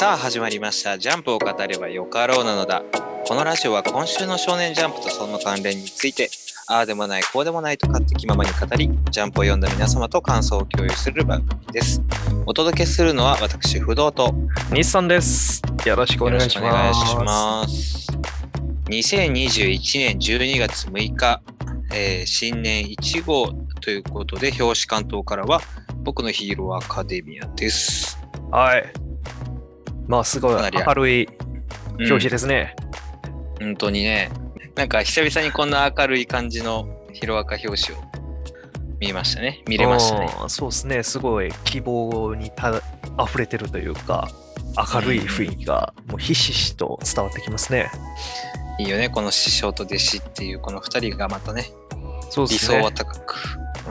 さあ始まりました「ジャンプを語ればよかろうなのだ」このラジオは今週の少年ジャンプとその関連についてああでもないこうでもないと勝手気ままに語りジャンプを読んだ皆様と感想を共有する番組ですお届けするのは私不動と日産です。よろしくお願いししくお願います。します2021年12月6日、えー新年1号ということで表紙関東からは僕のヒーローアカデミアですはい。まあ、すごい明るいうん表紙ですね。本当にね、なんか久々にこんな明るい感じのヒロアカ表紙を見ましたね。見れましたね。うんそうですね。すごい希望にた溢れてるというか、明るい雰囲気がもうひしひしと伝わってきますね。いいよね、この師匠と弟子っていうこの二人がまたね、理想そうですね。は高く、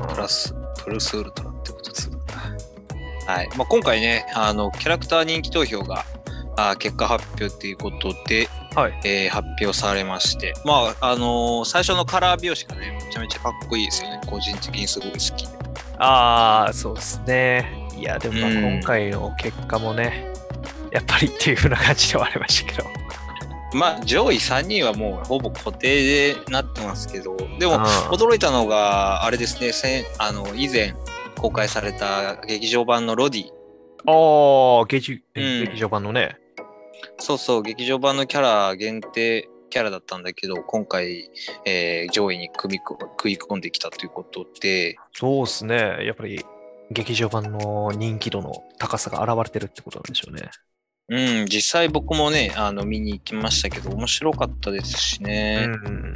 うんプラス、プルスウルトラってことです。はい。まあ、今回ね、あの、キャラクター人気投票が、あー結果発表っていうことで、はい。えー発表されまして、まあ、あのー最初のカラー表紙がね、めちゃめちゃかっこいいですよね。個人的にすごい好きで。ああ、そうですね。いや、でも今回の結果もね、やっぱりっていう風な感じではありましたけど。まあ上位3人はもうほぼ固定でなってますけどでもうん驚いたのがあれですねあの以前公開された劇場版のロディああ、劇うん劇場版のね。そうそう劇場版のキャラ限定キャラだったんだけど今回、えー上位に組みこ食い込んできたということでそうですね。やっぱり劇場版の人気度の高さが現れてるってことなんでしょうね。うん実際僕もねあの見に行きましたけど面白かったですしね、うん。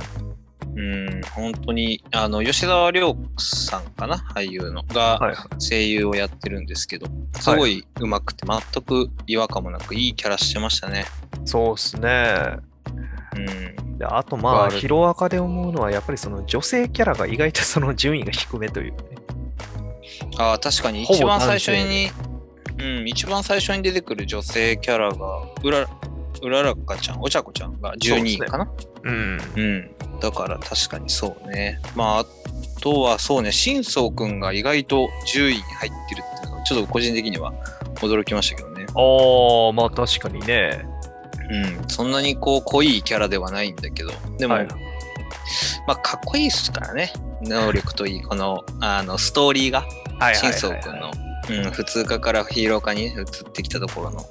うん、本当にあの吉沢亮さんかな俳優のが、はいはい。声優をやってるんですけど、すごい上手くて、全く違和感もなく、いいキャラしてましたね。そうですね。うん。であとまあ、ヒロアカで思うのは、やっぱりその女性キャラが意外とその順位が低めというね。ああ、確かに一番最初に、うん、一番最初に出てくる女性キャラが、うら、うららかちゃん、おちゃこちゃんが12位かな？うん。うん。だから確かにそうね。まあ、あとはそうね、新宗くんが意外と10位に入ってるっていうのが、ちょっと個人的には驚きましたけどね。ああ、まあ確かにね。うん。そんなにこう、濃いキャラではないんだけど、でも、はいまあ、かっこいいですからね。能力といい、この、あの、ストーリーが、新。宗君の、うん、普通科からヒーロー科に移ってきたところの、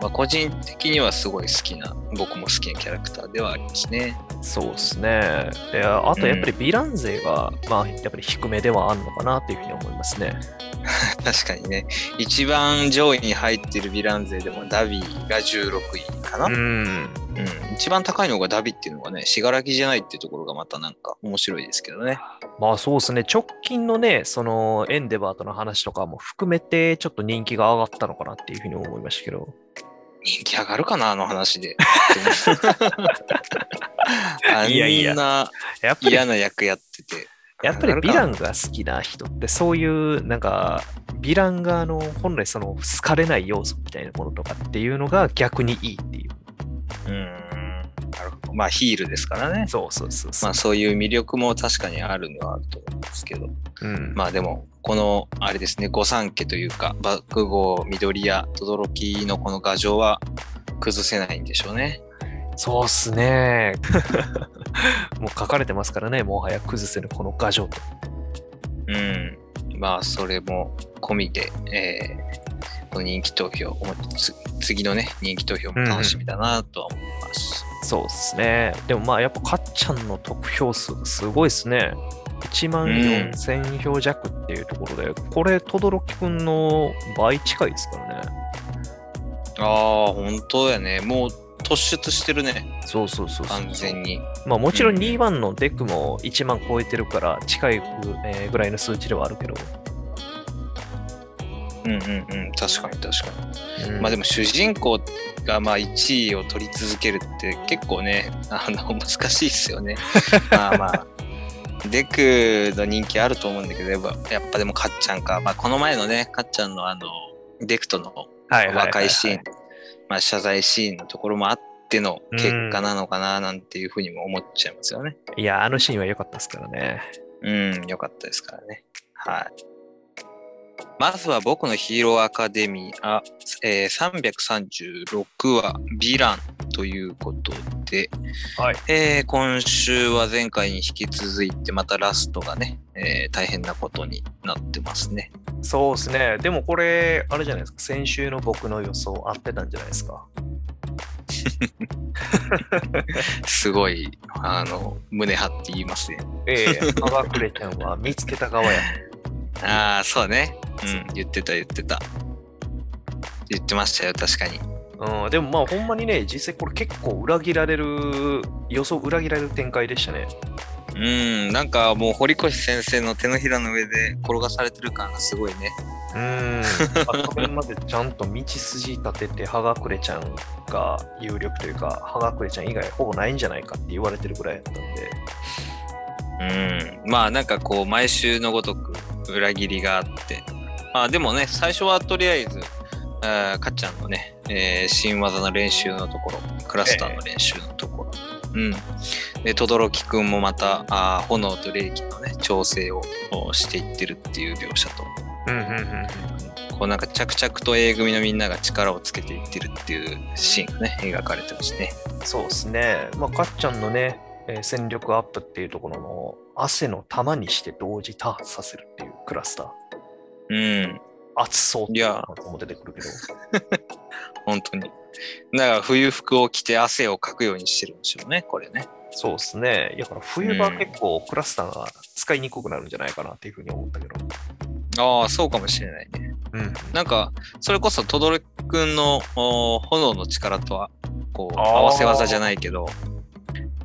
まあ、個人的にはすごい好きな、僕も好きなキャラクターではありますね。そうですね。であとやっぱりヴィラン勢が、まあやっぱり低めではあるのかなっていうふうに思いますね。確かにね、一番上位に入ってるヴィラン勢でもダビーが16位かな。ううんん。一番高いのがダビっていうのがね、信楽じゃないっていうところがまたなんか面白いですけどね。まあそうですね。直近のね、そのエンデバーとの話とかも含めて、ちょっと人気が上がったのかなっていうふうに思いましたけど。人気上がるかな、あの話で。あんな嫌な役やってて。やっぱりヴィラン上が好きな人ってそういうなんかヴィランがあの本来その好かれない要素みたいなものとかっていうのが逆にいいっていう。うーん。なるほど。まあヒールですからね。そうそうそうそう。まあそういう魅力も確かにあるのはあると思うんですけど。うん、まあでも、この、あれですね、御三家というか、爆豪、緑屋、轟のこの牙城は崩せないんでしょうね。そうっすね。もう書かれてますからね、もはや崩せぬこの牙城と。うん。まあそれも込みで、えーこの人気投票、次のね、人気投票も楽しみだなとは思います。そうですね。でもまあやっぱかっちゃんの得票数がすごいですね。1万4000票弱っていうところで、これ、轟くんの倍近いですからね。ああ、本当やね。もう突出してるね、そうそうそうそう。完全に。まあもちろんうん2番のデクも1万超えてるから近いぐ,、えーぐらいの数値ではあるけど。うんうんうん、確かに確かに。うんまあでも主人公がまあ1位を取り続けるって結構ね、あの難しいですよね。まあまあ。デクの人気あると思うんだけど、やっぱやっぱでもかっちゃんか。まあこの前のね、かっちゃんのあの、デクとの和解シーン、まあ謝罪シーンのところもあっての結果なのかななんていうふうにも思っちゃいますよね。いや、あのシーンは良かったですからね。うん、よかったですからね。はい。まずは僕のヒーローアカデミー、あえー、336話、ヴィランということで、はい。えー今週は前回に引き続いて、またラストがね、えー大変なことになってますね。そうですね。でもこれ、あれじゃないですか。先週の僕の予想合ってたんじゃないですか。すごい、あの、胸張って言いますね。ええー、アガクレちゃんは見つけた側や。ああ、そうね。うん、言ってた、言ってた。言ってましたよ、確かに。うん、でもまあほんまにね、実際これ結構裏切られる、予想裏切られる展開でしたね。うん、なんかもう堀越先生の手のひらの上で転がされてる感がすごいね。うん。それまでちゃんと道筋立てて、ハガクレちゃんが有力というか、ハガクレちゃん以外ほぼないんじゃないかって言われてるぐらいやったんで。うん、まあなんかこう毎週のごとく裏切りがあって、まあでもね、最初はとりあえず、あーかっちゃんのね、えー新技の練習のところ、クラスターの練習のところ、うん。で、轟くんもまたあー炎と霊気のね、調整をおしていってるっていう描写と、うんうんうんうん。こうなんか着々と A 組のみんなが力をつけていってるっていうシーンがね、描かれてますね。そうですね。まあ、かっちゃんのね、えー戦力アップっていうところの汗の玉にして同時多発させるっていうクラスター。うん、熱そうっていやのも出てくるけど。本当に。だから冬服を着て汗をかくようにしてるんでしょうね、これね。そうですね。だから冬場結構クラスターが使いにくくなるんじゃないかなっていうふうに思ったけど。ああ、そうかもしれないね。うん。なんか、それこそ、轟くんのお炎の力とは、こう、合わせ技じゃないけど、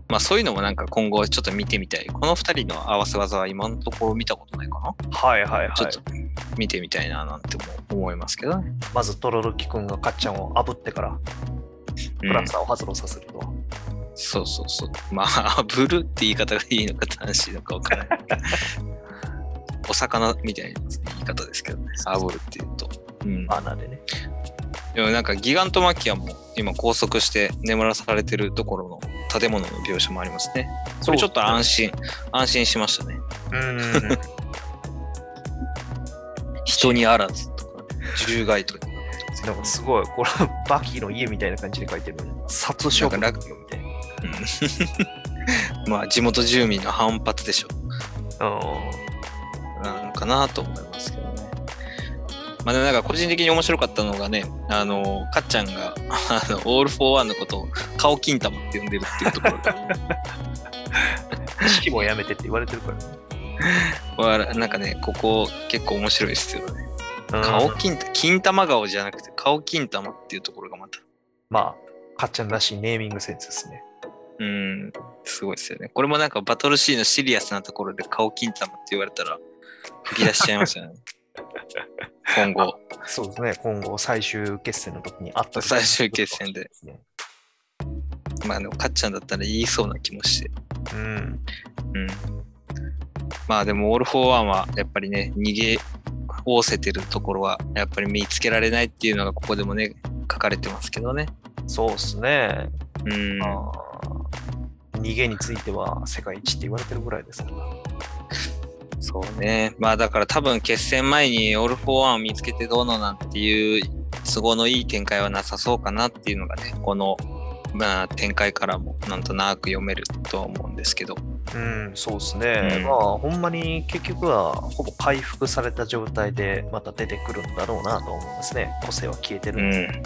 まあそういうのもなんか今後ちょっと見てみたい。この二人の合わせ技は今のところ見たことないかな、はいはいはい。ちょっと見てみたいななんても思いますけどね。まず、トロロキ君がかっちゃんを炙ってから、うんクラスターを発動させると。そうそうそう。まあ、ブルって言い方がいいのか正しいのか分からない。お魚みたいな言い方ですけどね。炙るっていうと。うん。穴でね。でもなんかギガントマキアも今拘束して眠らされてるところの建物の描写もありますね。それちょっと安心、安心しましたね。うん。人にあらずとか、獣害とか。なんかすごい、これはバキの家みたいな感じで書いてるのに、殺処分みたいな。うんまあ地元住民の反発でしょ。うなのかなと思いますけどね。まあなんか個人的に面白かったのがね、あの、かっちゃんが、あの、オール・フォー・ワンのことを顔金玉って呼んでるっていうところが、ん。式もやめてって言われてるからね。わなんかね、ここ結構面白いですよね。うん顔金玉、金玉顔じゃなくて顔金玉っていうところがまた、まあ、かっちゃんらしいネーミングセンスですね。うん、すごいですよね。これもなんかバトルシーンのシリアスなところで顔金玉って言われたら吹き出しちゃいますよね。今後、そうですね、今後最終決戦の時にあった時最終決戦で。まあでもかっちゃんだったら言いそうな気もして。うん。うん。まあでもオール・フォー・ワンはやっぱりね、逃げおおせてるところはやっぱり見つけられないっていうのがここでもね、書かれてますけどね。そうですね。うん。逃げについては世界一って言われてるぐらいですから。そうね。まあだから多分決戦前にオール・フォー・ワンを見つけてどうのなんていう都合のいい展開はなさそうかなっていうのがね、この、まあ、展開からもなんとなく読めるとは思うんですけど。うん、そうですね。うんまあ、ほんまに結局はほぼ回復された状態でまた出てくるんだろうなと思いますね。個性は消えてるんで。うん。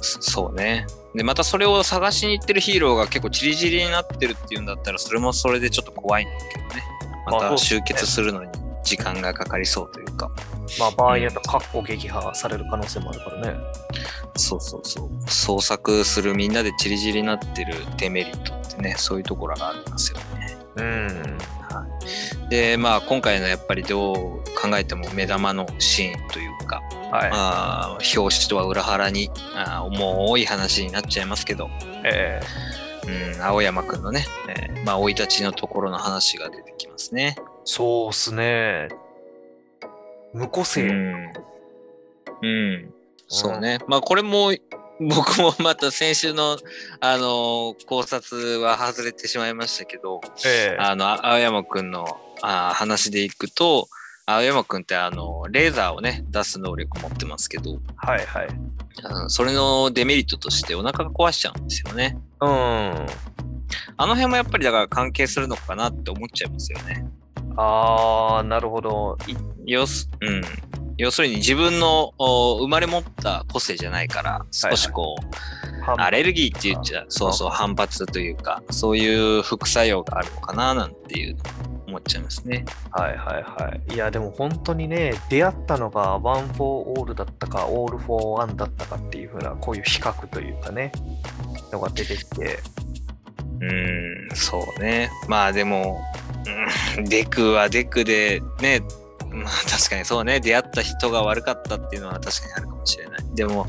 そそうね。で、またそれを探しに行ってるヒーローが結構チリチリになってるっていうんだったら、それもそれでちょっと怖いんだけどね。また集結するのに時間がかかりそうというか。まあ、場合によっては確保撃破される可能性もあるからね。そうそうそう。創作するみんなでチリチリになってるデメリットってね、そういうところがありますよね。うん。で、まあ今回のやっぱりどう考えても目玉のシーンというか、はい。あー表紙とは裏腹にあー重い話になっちゃいますけど、えうん、青山くんのね、えーまあ生い立ちのところの話が出てきますね。ーそうっすね。無個性。うん。うん。そうね。まあこれも、僕もまた先週の、あのー考察は外れてしまいましたけど、ええあの、あ青山くんのあー話でいくと、青山くんってあの、レーザーをね、出す能力持ってますけど、はいはい。あのそれのデメリットとしてお腹が壊しちゃうんですよね。うん。あの辺もやっぱりだから関係するのかなって思っちゃいますよね。あー、なるほど。い要す,、うん、要するに自分のお生まれ持った個性じゃないから、少しこう、アレルギーって言っちゃ、そうそう、反発というか、そういう副作用があるのかななんていう思っちゃいますね。はいはいはい。いや、でも本当にね、出会ったのがワン・フォー・オールだったか、オール・フォー・ワンだったかっていうふうな、こういう比較というかね、のが出てきて、うーん、そうね。まあでも、うんデクはデクでね、まあ確かにそうね、出会った人が悪かったっていうのは確かにあるかもしれない。でも、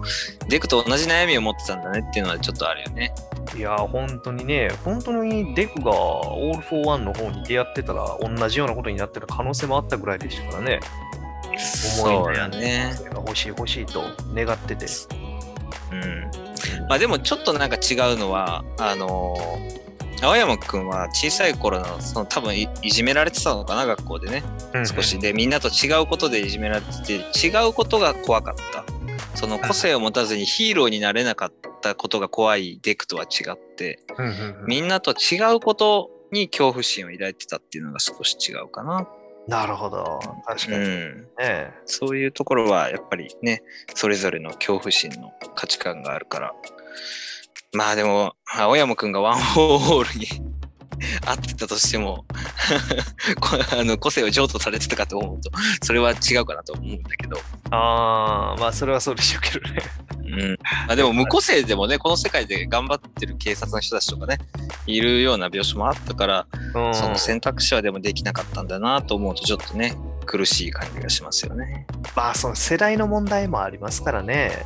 デクと同じ悩みを持ってたんだねっていうのはちょっとあるよね。いや、本当にね、本当にデクがオール・フォー・ワンの方に出会ってたら、同じようなことになってた可能性もあったぐらいでしたからね、そうだね。欲しい欲しいと願ってて。うん。まあでもちょっとなんか違うのは、あのー青山くんは小さい頃の、その多分いいじめられてたのかな、学校でね。少しで、みんなと違うことでいじめられてて、違うことが怖かった。その個性を持たずにヒーローになれなかったことが怖いデクとは違って、うんうんうんみんなと違うことに恐怖心を抱いてたっていうのが少し違うかな。なるほど。確かにうん。ね。そういうところはやっぱりね、それぞれの恐怖心の価値観があるから。まあでも、青山くんがワン・フォー・オールに 合ってたとしても こあの個性を譲渡されてたかと思うと、それは違うかなと思うんだけど。ああ、まあそれはそうでしょうけどね。うん。まあでも無個性でもね、この世界で頑張ってる警察の人たちとかね、いるような描写もあったから、うん、その選択肢はでもできなかったんだなと思うと、ちょっとね、苦しい感じがしますよね。まあその世代の問題もありますからね。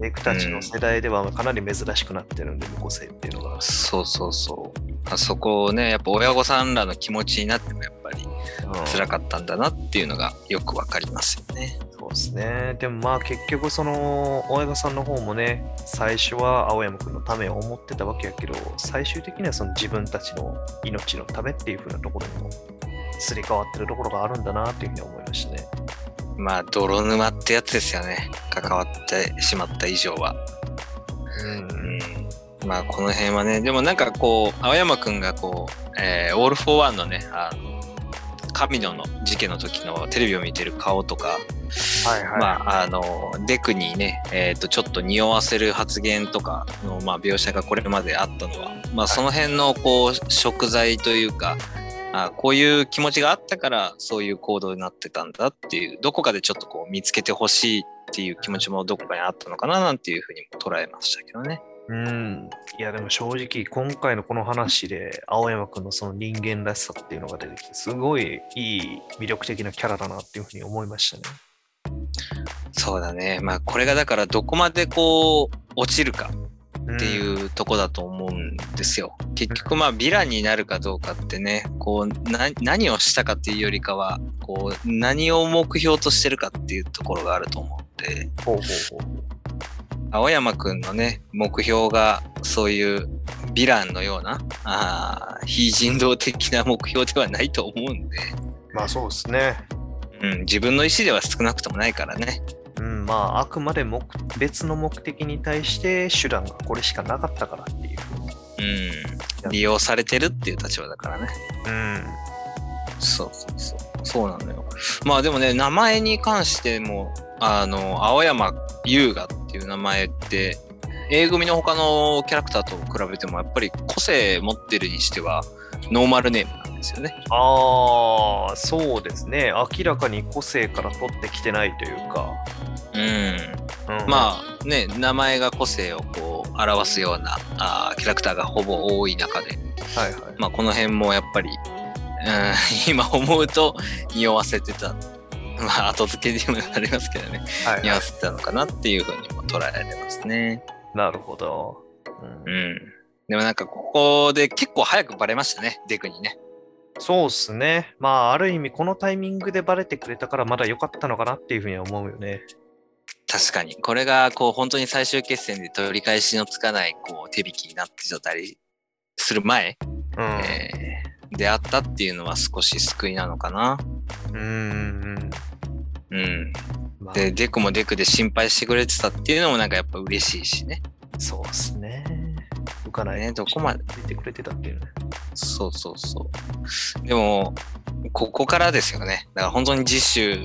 デクたちの世代ではかなり珍しくなってるんで、無個性っていうのが。そうそうそう。あそこをね、やっぱ親御さんらの気持ちになってもやっぱりうん辛かったんだなっていうのがよくわかりますよね。そうですね。でもまあ結局その親御さんの方もね、最初は青山くんのためを思ってたわけやけど、最終的にはその自分たちの命のためっていう風なところにもすり替わってるところがあるんだなっていうふうに思いましたね。まあ、泥沼ってやつですよね。関わってしまった以上は。うんうん。まあ、この辺はね、でもなんかこう、青山くんがこう、えーオール・フォー・ワンのね、あの神野の事件の時のテレビを見てる顔とか、はいはい。まあ、あの、デクにね、えっ、と、ちょっと匂わせる発言とかの、まあ、描写がこれまであったのは、まあ、その辺の、こう、贖罪というか、あこういう気持ちがあったから、そういう行動になってたんだっていう、どこかでちょっとこう、見つけてほしいっていう気持ちもどこかにあったのかな、なんていうふうにも捉えましたけどね。うん。いやでも正直今回のこの話で青山くんのその人間らしさっていうのが出てきて、すごいいい魅力的なキャラだなっていうふうに思いましたね。そうだね。まあ、これがだから、どこまでこう、落ちるかっっていうとこだと思うんですよ。結局まあヴィランになるかどうかってねこうな何をしたかっていうよりかはこう何を目標としてるかっていうところがあると思うんでほうほうほう。青山くんのね目標がそういうヴィランのようなあー非人道的な目標ではないと思うんで、まあそうですね。うん、自分の意思では少なくともないからね。うん、まああくまで目別の目的に対して手段がこれしかなかったからっていう。うん、利用されてるっていう立場だからね。うん。そうそうそう。そうなのよ。まあでもね、名前に関しても、あの、青山優雅っていう名前って、A 組の他のキャラクターと比べても、やっぱり個性持ってるにしては、ノーマルネームなんですよね。ああ、そうですね。明らかに個性から取ってきてないというか。うん。うん、まあね、名前が個性をこう表すようなあーキャラクターがほぼ多い中で、あ、はいはい。まあこの辺もやっぱり、うん、今思うと匂わせてた。まあ後付けにもなりますけどね。はいはいに合わせてたのかなっていうふうにも捉えられますね。なるほど。うんうん。でもなんかここで結構早くバレましたね、デクにね。そうっすね。まあ、ある意味、このタイミングでバレてくれたから、まだ良かったのかなっていうふうには思うよね。確かに。これがこう本当に最終決戦で取り返しのつかないこう手引きになってたりする前、うん。えー出会ったっていうのは少し救いなのかな。うーん。うん。まあ、で、デクもデクで心配してくれてたっていうのもなんかやっぱ嬉しいしね。そうですね。浮かない。ねどこまで？出てくれてたっていうね。そうそうそう。でも、ここからですよね。だから本当に次週、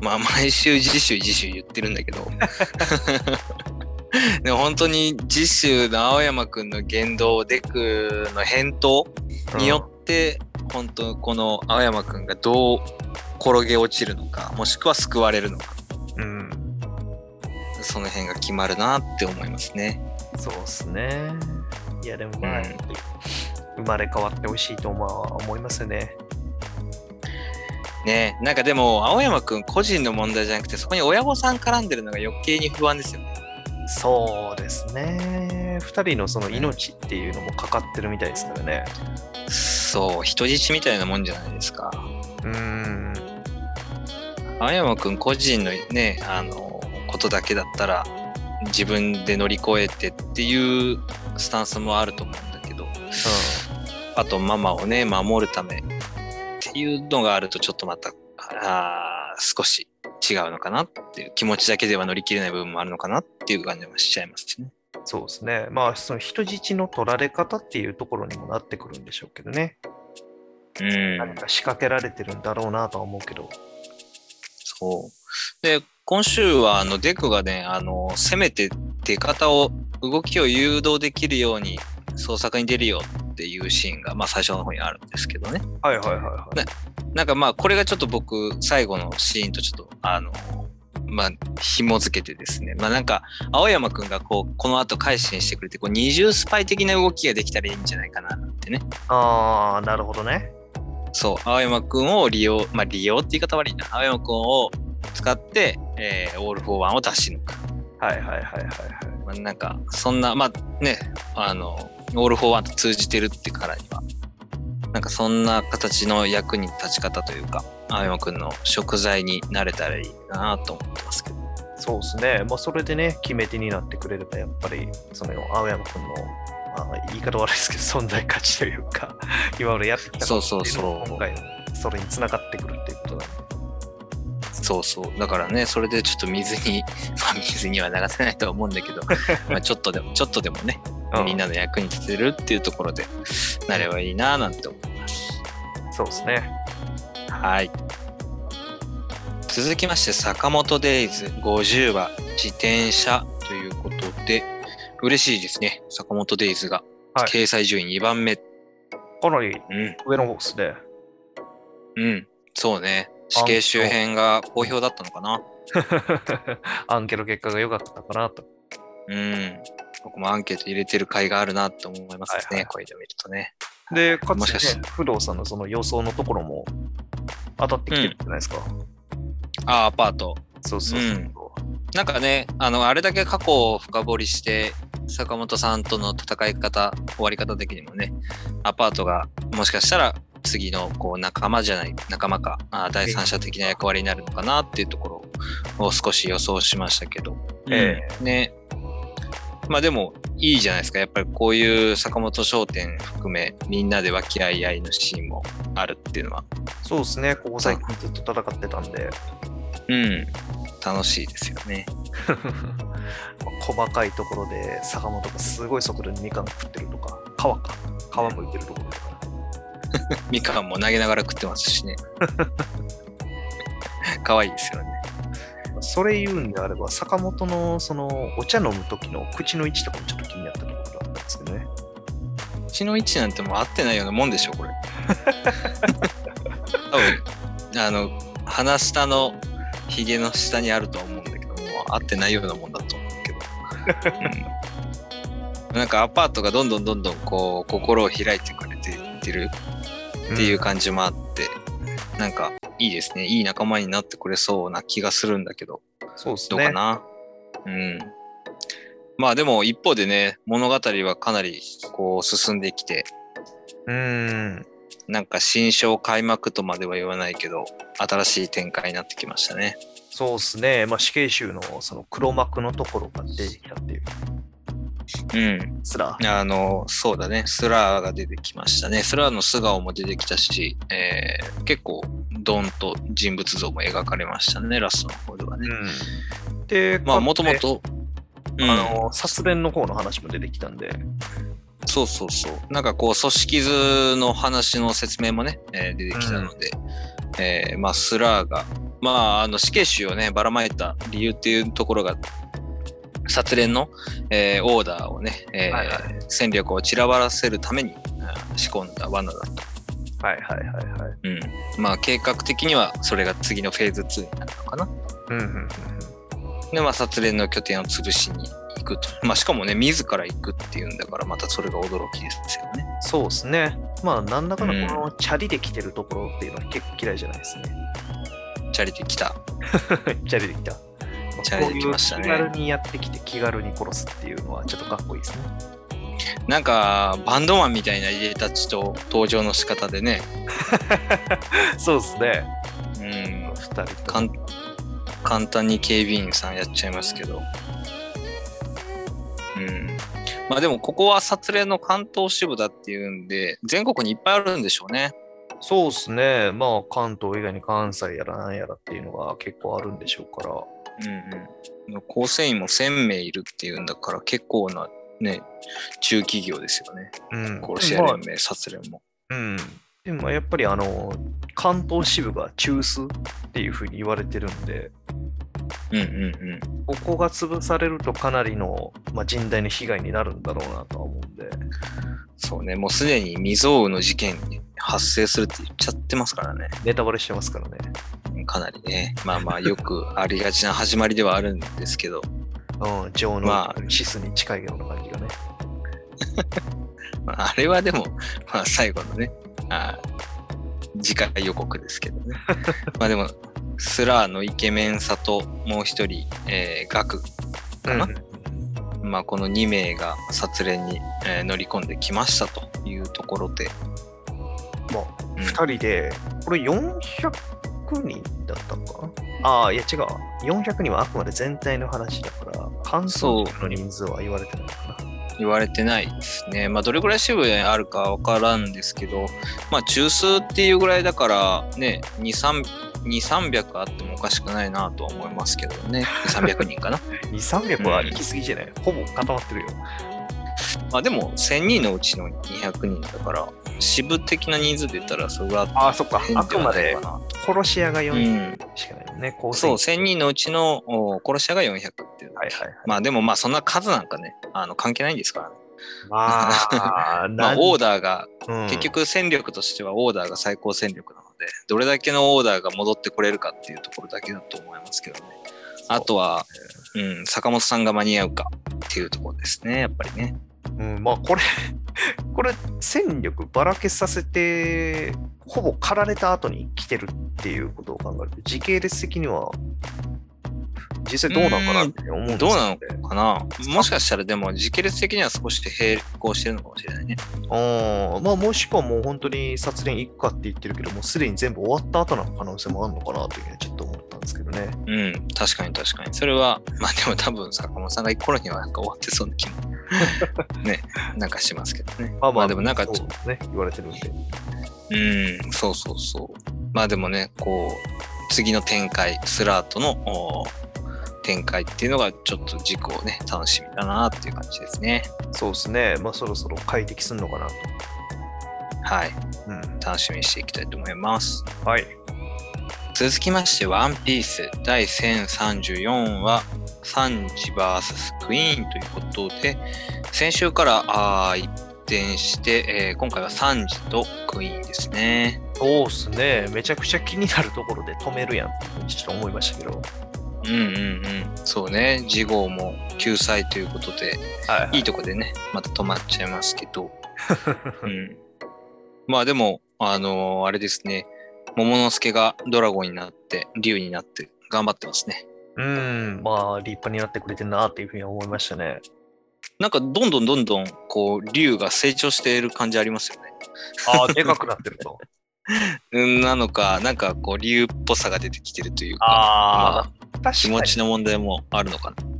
まあ毎週次週次週言ってるんだけど。でも本当に次週の青山くんの言動、デクの返答によって、本当この青山くんがどう転げ落ちるのか、もしくは救われるのか、うん。うん。その辺が決まるなって思いますね。そうですね。いや、でもまあ、うん生まれ変わってほしいとまあ思いますよね。ねなんかでも青山くん個人の問題じゃなくてそこに親御さん絡んでるのが余計に不安ですよね。そうですね。二人のその命っていうのもかかってるみたいですからね。そう、人質みたいなもんじゃないですか。うーん。青山くん個人のね、あの、ことだけだったら、自分で乗り越えてっていうスタンスもあると思うんだけど、あとママをね、守るためっていうのがあると、ちょっとまた、あー少し違うのかなっていう気持ちだけでは乗り切れない部分もあるのかなっていう感じもしちゃいますしね。そうですね。まあ、その人質の取られ方っていうところにもなってくるんでしょうけどね。うん。何か仕掛けられてるんだろうなとは思うけど。そう。で、今週は、あの、デクがね、あの、せめて出方を、動きを誘導できるように、捜索に出るよっていうシーンが、まあ、最初の方にあるんですけどね。はいはいはいはい。ねなんかまあ、これがちょっと僕、最後のシーンとちょっと、あの、まあ、紐付けてですね。まあなんか、青山くんがこう、この後改心してくれて、こう、二重スパイ的な動きができたらいいんじゃないかなってね。ああ、なるほどね。そう、青山くんを利用、まあ利用って言い方悪いな。青山くんを使って、えーオール・フォー・ワンを出し抜く。はいはいはいはいはい。まあ、なんか、そんな、まあね、あの、オール・フォー・ワンと通じてるってからには、なんかそんな形の役に立ち方というか、青山くんの食材になれたらいいなと思ってますけど。そうですね。まあ、それでね、決め手になってくれれば、やっぱり、その青山君の、まあ、言い方悪いですけど、存在価値というか、今までやってきたことっていうのそうそうそうが今回のそれにつながってくるっていうことなんで。そうそう。だからね、それでちょっと水に、まあ水には流せないとは思うんだけど、まあちょっとでも、ちょっとでもね、うみんなの役に立てるっていうところでなればいいななんて思います。そうですね。はい。続きまして、坂本デイズ50話自転車ということで、嬉しいですね。坂本デイズが、はい掲載順位2番目。かなりうん。上の方ですね。うん。そうね。死刑周辺が好評だったのかな？アンケート結果が良かったかなと。うん。僕もアンケート入れてる甲斐があるなと思いますね。はいはいこういうの見るとね。で、かつもしかしね、不動さんのその予想のところも当たってきてるじゃないですか。あ、アパート。そうそうそう。うんなんかね、あの、あれだけ過去を深掘りして、坂本さんとの戦い方、終わり方的にもね、アパートがもしかしたら次のこう仲間じゃない、仲間か、あ第三者的な役割になるのかなっていうところを少し予想しましたけど、えうんね。まあでも、いいじゃないですか。やっぱりこういう坂本商店含め、みんなで和気あいあいのシーンもあるっていうのは、そうですね。ここ最近ずっと戦ってたんで、うん、楽しいですよね。細かいところで坂本がすごい速度にみかん食ってるとか、皮か、皮むいてるところとか。みかんも投げながら食ってますしね。可愛いですよね。それ言うんであれば、坂本のそのお茶飲む時の口の位置とかもちょっと気になったところがあったんですけどね。血の位置なんてもう合ってないようなもんでしょ、これ。多分、あの、鼻下のひげの下にあるとは思うんだけども、合ってないようなもんだと思うけど。うん、なんかアパートがどんどんどんどんこう、心を開いてくれていってるっていう感じもあって、なんかいいですね。いい仲間になってくれそうな気がするんだけど。そうですね。どうかな？うん。まあでも一方でね、物語はかなりこう進んできて、うーん。なんか新章開幕とまでは言わないけど、新しい展開になってきましたね。そうですね。まあ、死刑囚のその黒幕のところが出てきたっていう。うん。スラあの、そうだね。スラーが出てきましたね。スラーの素顔も出てきたし、えー結構、ドンと人物像も描かれましたね、ラストの方ではね。うん。で、まあ、もともと、あの、殺練の方の話も出てきたんで、そうそうそう。なんかこう、組織図の話の説明もね、えー出てきたので、えーまあ、スラーが、まあ、あの死刑囚をね、ばらまいた理由っていうところが、殺練の、えーオーダーをね、えーはいはい戦力を散らばらせるためにあー仕込んだ罠だと。はいはいはいはい。うん。まあ、計画的にはそれが次のフェーズ2になるのかな。うんうんうんで、まあ、殺練の拠点を潰しに行くと。まあ、しかもね、自ら行くっていうんだから、またそれが驚きですよね。そうですね。まあ、なんだかんうんだこのチャリで来てるところっていうのは結構嫌いじゃないですね。チャリティ来た。チャリで来た。チャリで来ましたね気軽にやってきて気軽に殺すっていうのはちょっとかっこいいですね。なんか、バンドマンみたいな家たちと登場の仕方でね、そうですね。うん、二人とかん簡単に警備員さんやっちゃいますけど。うん。まあでも、ここは殺練の関東支部だっていうんで、全国にいっぱいあるんでしょうね。そうですね。まあ、関東以外に関西やらなんやらっていうのが結構あるんでしょうから。うんうん。構成員も1000名いるっていうんだから、結構なね、中企業ですよね。うん。殺し屋連盟、殺練も。うん。でもまあやっぱりあの、関東支部が中枢っていうふうに言われてるんで、うんうんうん。ここが潰されるとかなりの、まあ、甚大な被害になるんだろうなとは思うんで。そうね、もうすでに未曾有の事件に発生するって言っちゃってますからね。ネタバレしてますからね。かなりね。まあまあ、よくありがちな始まりではあるんですけど、うん、情のまあシスに近いような感じがね。まああれはでも、まあ最後のね、あ次回予告ですけどね。まあでも、スラーのイケメンさともう一人、えーガクかな、まあこの2名が殺練に、えー乗り込んできましたというところで、まあ、うん2人で、これ400人だったのか？なああ、いや違う。400人はあくまで全体の話だから、関そう東の人数は言われてないのかな。言われてないですね。まあ、どれぐらい支部にあるかわからんですけど、まあ、中枢っていうぐらいだから、ね、2、3 2、300あってもおかしくないなとは思いますけどね。2、300人かな。2、300は行き過ぎじゃない、ほぼ固まってるよ。まあ、でも、1000人のうちの200人だから、支部的な人数で言ったら、それはああ、そっか。あくまで。殺し屋がう4ん。人しかないよね。構成そう、員1000人のうちのお殺し屋が400っていう。はいはいはい。まあ、でも、まあ、そんな数なんかね、あの関係ないんですからね。まあ、まあ、何オーダーがうん結局戦力としてはオーダーが最高戦力なので、どれだけのオーダーが戻ってこれるかっていうところだけだと思いますけどね。あとは、うん、坂本さんが間に合うかっていうところですね、やっぱりね。うん、まあこれ、これ戦力ばらけさせて、ほぼ狩られた後に来てるっていうことを考えると、時系列的には実際どうなんかなって思うんですどうなのかなもしかしたらでも時系列的には少し並行してるのかもしれないね。あまあもしくはもう本当に殺練行くかって言ってるけど、もうすでに全部終わった後の可能性もあるのかなというふうにちょっと思ったんですけどね。うん、確かに確かに。それは、まあでも多分坂本さんが行く頃にはなんか終わってそうな気もね、なんかしますけどね。まあまあでもなんかそうですね、言われてるんで。うん、そうそうそう。まあでもね、こう、次の展開、スラートのお展開っていうのがちょっと軸をね、楽しみだなっていう感じですね。そうですね、まあそろそろ快適するのかなと。はい。うん、楽しみにしていきたいと思います。はい。続きまして、ワンピース第1034話、サンジ VS クイーンということで、先週からあー一転して、えー今回はサンジとクイーンですね。そうっすね、めちゃくちゃ気になるところで止めるやんちょっと思いましたけど。うんうんうん。そうね、次号も救済ということで、はいいいとこでね、また止まっちゃいますけど。うん。まあでも、あのーあれですね、桃之助がドラゴンになって、竜になって頑張ってますね。うん、まあ立派になってくれてるなっていうふうに思いましたね。なんかどんどんどんどん、こう、竜が成長している感じありますよね。ああ、でかくなってると。うん、なのか、なんかこう、竜っぽさが出てきてるというか、ああ、確かに気持ちの問題もあるのかな。うん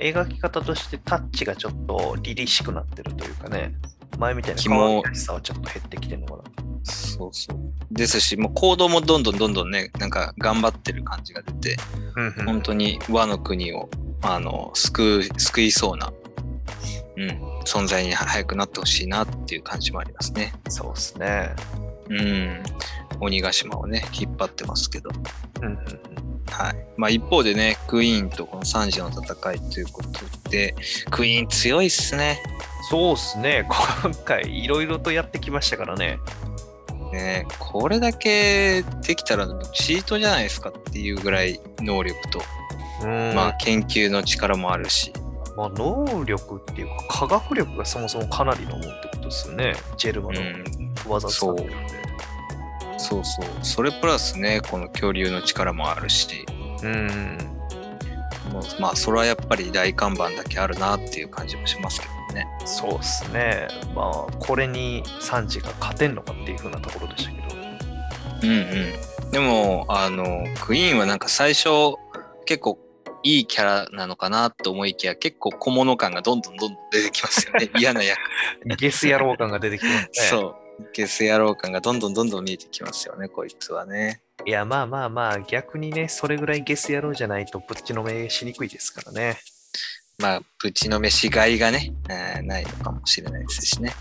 描き方としてタッチがちょっと凛々しくなってるというかね、前みたいな気も可愛らしさはちょっと減ってきてるのかな。そうそう。ですし、もう行動もどんどんどんどんね、なんか頑張ってる感じが出て、うんうん本当に和の国をあの救う救いそうな、うん、存在に早くなってほしいなっていう感じもありますね。そうですね。うん。鬼ヶ島をね、引っ張ってますけど。うんうんはい。まあ一方でね、クイーンとこの3時の戦いということで、クイーン強いっすね。そうですね。今回いろいろとやってきましたからね。ねこれだけできたらチートじゃないですかっていうぐらい能力と、うんまあ研究の力もあるし、まあ、能力っていうか科学力がそもそもかなりのもんってことですよね。ジェルマうのん、技使ってるんで。そうそう。それプラスね、この恐竜の力もあるし、うん。まあそれはやっぱり大看板だけあるなっていう感じもしますけどね。そうですね。まあ、これにサンジが勝てんのかっていう風なところでしたけど。うんうん。でも、あの、クイーンはなんか最初結構いいキャラなのかなと思いきや結構小物感がどんどんどんどん出てきますよね。嫌な役。ゲス野郎感が出てきてますね。そう。ゲス野郎感がどんどんどんどん見えてきますよね、こいつはね。いや、まあまあまあ、逆にね、それぐらいゲス野郎じゃないとぶっちのめしにくいですからね。まあ、ぶちのめしがいがね、えーないのかもしれないですしね。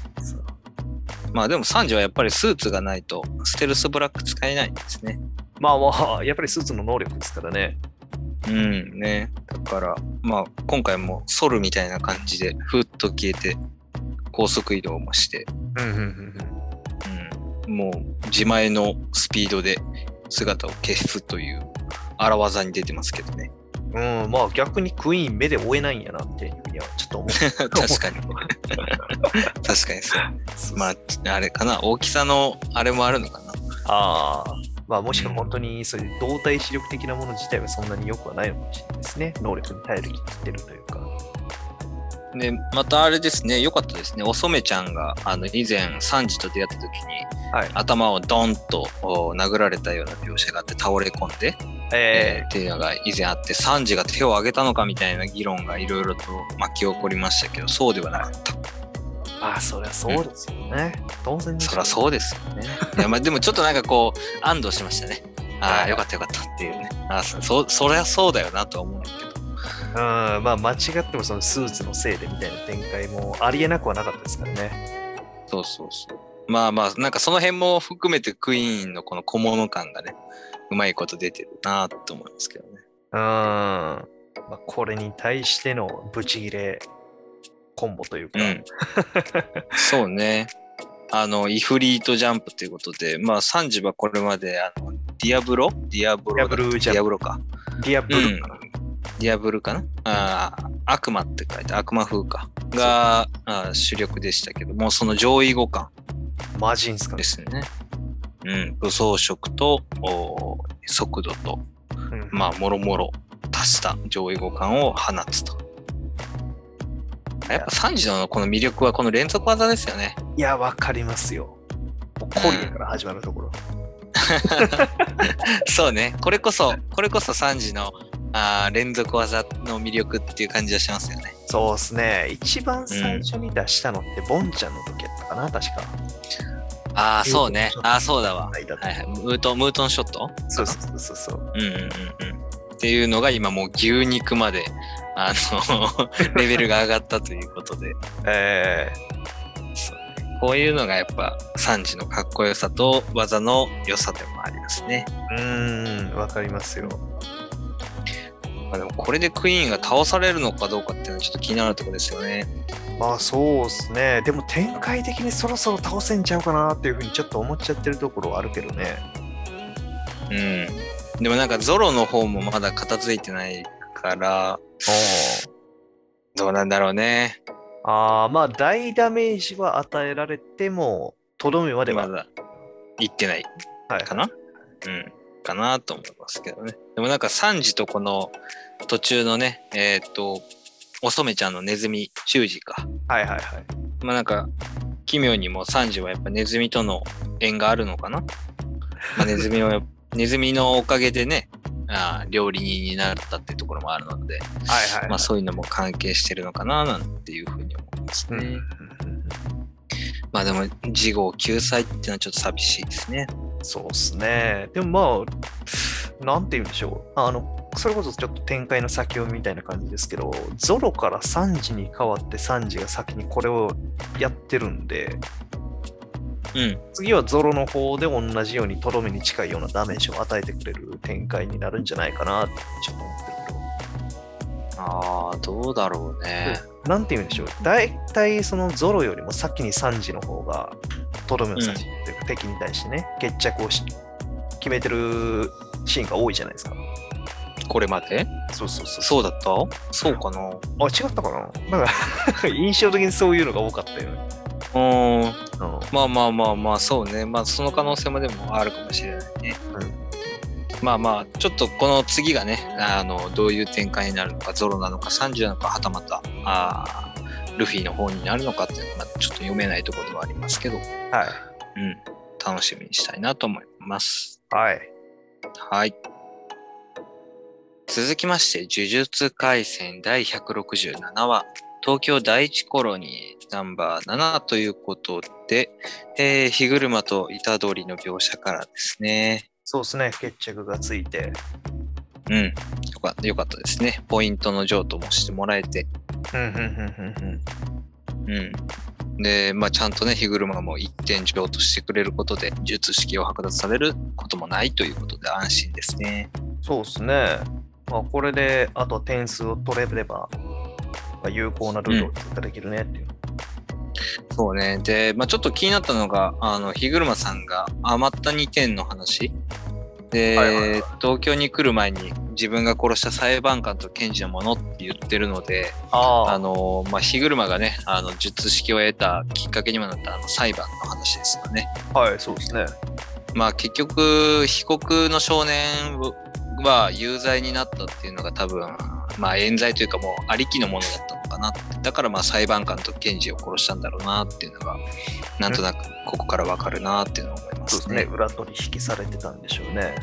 まあでもサンジはやっぱりスーツがないとステルスブラック使えないんですね。まあまあ、やっぱりスーツの能力ですからね。うんね。だから、まあ今回もソルみたいな感じでふっと消えて高速移動もして、うんうんうんうん、もう自前のスピードで姿を消すという荒技に出てますけどね。うん。うん、まあ逆にクイーン目で追えないんやなっていうふうにはちょっと思う。確かに。確かにそう。そうまあ、あれかな、大きさのあれもあるのかな。ああ。まあもしくは本当にそういう動体視力的なもの自体はそんなに良くはないのかもしれないですね。能力に頼り切ってるというか。で、またあれですね、良かったですね。おそめちゃんが、あの、以前、サンジと出会った時に、はい。頭をドンとお殴られたような描写があって倒れ込んで、えーえっていうのが以前あって、サンジが手を挙げたのかみたいな議論がいろいろと巻き起こりましたけど、そうではなかった。ー、まあそりゃそうですよね。当然そりゃそうですよね。いや、まあでもちょっとなんかこう、安堵しましたね。ああ、はいよかったよかったっていうね。あそそりゃそうだよなとは思うんだけど。うん、まあ間違ってもそのスーツのせいでみたいな展開もありえなくはなかったですからね。そうそうそう。まあまあ、なんかその辺も含めてクイーンのこの小物感がね、うまいこと出てるなと思いますけどね。うん。まあ、これに対してのブチギレコンボというか。うん。そうね。あの、イフリートジャンブということで、まあ、サンジはこれまで、あの、ディアブロ？ディアブロだディアブルジャンプディアブロか。ディアブうんルかな。ディアブルかな？あー悪魔って書いて悪魔風か。があー主力でしたけども、その上位互換マジンスかね。ですね。うん。武装色とお速度と、うんまあ、もろもろ足した上位互換を放つと。やっぱサンジのこの魅力はこの連続技ですよね。いや、わかりますよ。コリアから始まるところ。そうね。これこそ、これこそサンジのあー連続技の魅力っていう感じがしますよね。そうですね。一番最初に出したのって、ボンちゃんの時やったかな、確か。ああ、そうね。ああ、そうだわ。間はいはい。ムートン、ムートンショットそうそうそうそう。うんうんうんうん。っていうのが今もう牛肉まで、あの、レベルが上がったということで、えそうねこういうのがやっぱサンジのかっこよさと技の良さでもありますね。ー、うーん、わかりますよ。まあ、でもこれでクイーンが倒されるのかどうかっていうのはちょっと気になるところですよね。まあそうですね。でも展開的にそろそろ倒せんちゃうかなっていうふうにちょっと思っちゃってるところはあるけどね。うん。でもなんかゾロの方もまだ片付いてないから、どうなんだろうね。ああ、まあ大ダメージは与えられても、とどめまでは。まだ行ってないはいかな？うん。かなと思いますけどね。でもなんかサンジとこの途中のね、えーっと、おそめちゃんのネズミ、修二か。はいはいはい。まあなんか、奇妙にもサンジはやっぱネズミとの縁があるのかな、まあ、ネズミを、ネズミのおかげでね、あー料理人になったっていうところもあるので、はいはい、まあそういうのも関係してるのかななんていうふうに思いますね。うんうんまあでも、事後救済っていうのはちょっと寂しいですね。そうですね。でもまあ、なんて言うんでしょう。あの、それこそちょっと展開の先をみたいな感じですけど、ゾロからサンジに変わってサンジが先にこれをやってるんで、うん。次はゾロの方で同じようにとどめに近いようなダメージを与えてくれる展開になるんじゃないかなってちょっと思ってるけど。ああ、どうだろうね。なんて言うんでしょう。大体そのゾロよりも先にサンジの方がとどめを刺し、っていうか敵に対してね、決着をし決めてるシーンが多いじゃないですか。これまで？そうそうそう。そうだった？そうかなあ、違ったかな？なんか 印象的にそういうのが多かったよね。うーん。うんまあまあまあまあ、そうね。まあその可能性もでもあるかもしれないね。まあまあ、ちょっとこの次がね、あの、どういう展開になるのか、ゾロなのか、30なのか、はたまた、あールフィの方になるのかっていうのは、まあちょっと読めないところではありますけど、はい。うん。楽しみにしたいなと思います。はい。はい。続きまして、呪術廻戦第167話、東京第一コロニーナンバー7ということで、えー、日車と虎杖の描写からですね。そうですね。決着がついて。うん。よかよかったですね。ポイントの譲渡もしてもらえて。うん、うん、うん、うん。うん。で、まあ、ちゃんとね、日車も一点譲渡してくれることで、術式を剥奪されることもないということで安心ですね。そうですね。まあ、これで、あとは点数を取れれば、まあ、有効なルールを追加できるねっていう。そうね。で、まあ、ちょっと気になったのが、あの、日車さんが余った2点の話。で、はいはいはい東京に来る前に自分が殺した裁判官と検事のものって言ってるので、ああの、まあ、日車がね、あの、術式を得たきっかけにもなったあの裁判の話ですよね。はい、そうですね。まあ、結局、被告の少年は有罪になったっていうのが多分、まあ、冤罪というかもうありきのものだったのかな。だからまあ裁判官と検事を殺したんだろうなっていうのが、なんとなくここからわかるなっていうのを思いまそうですすね。ね。裏取引されてたんでしょうね。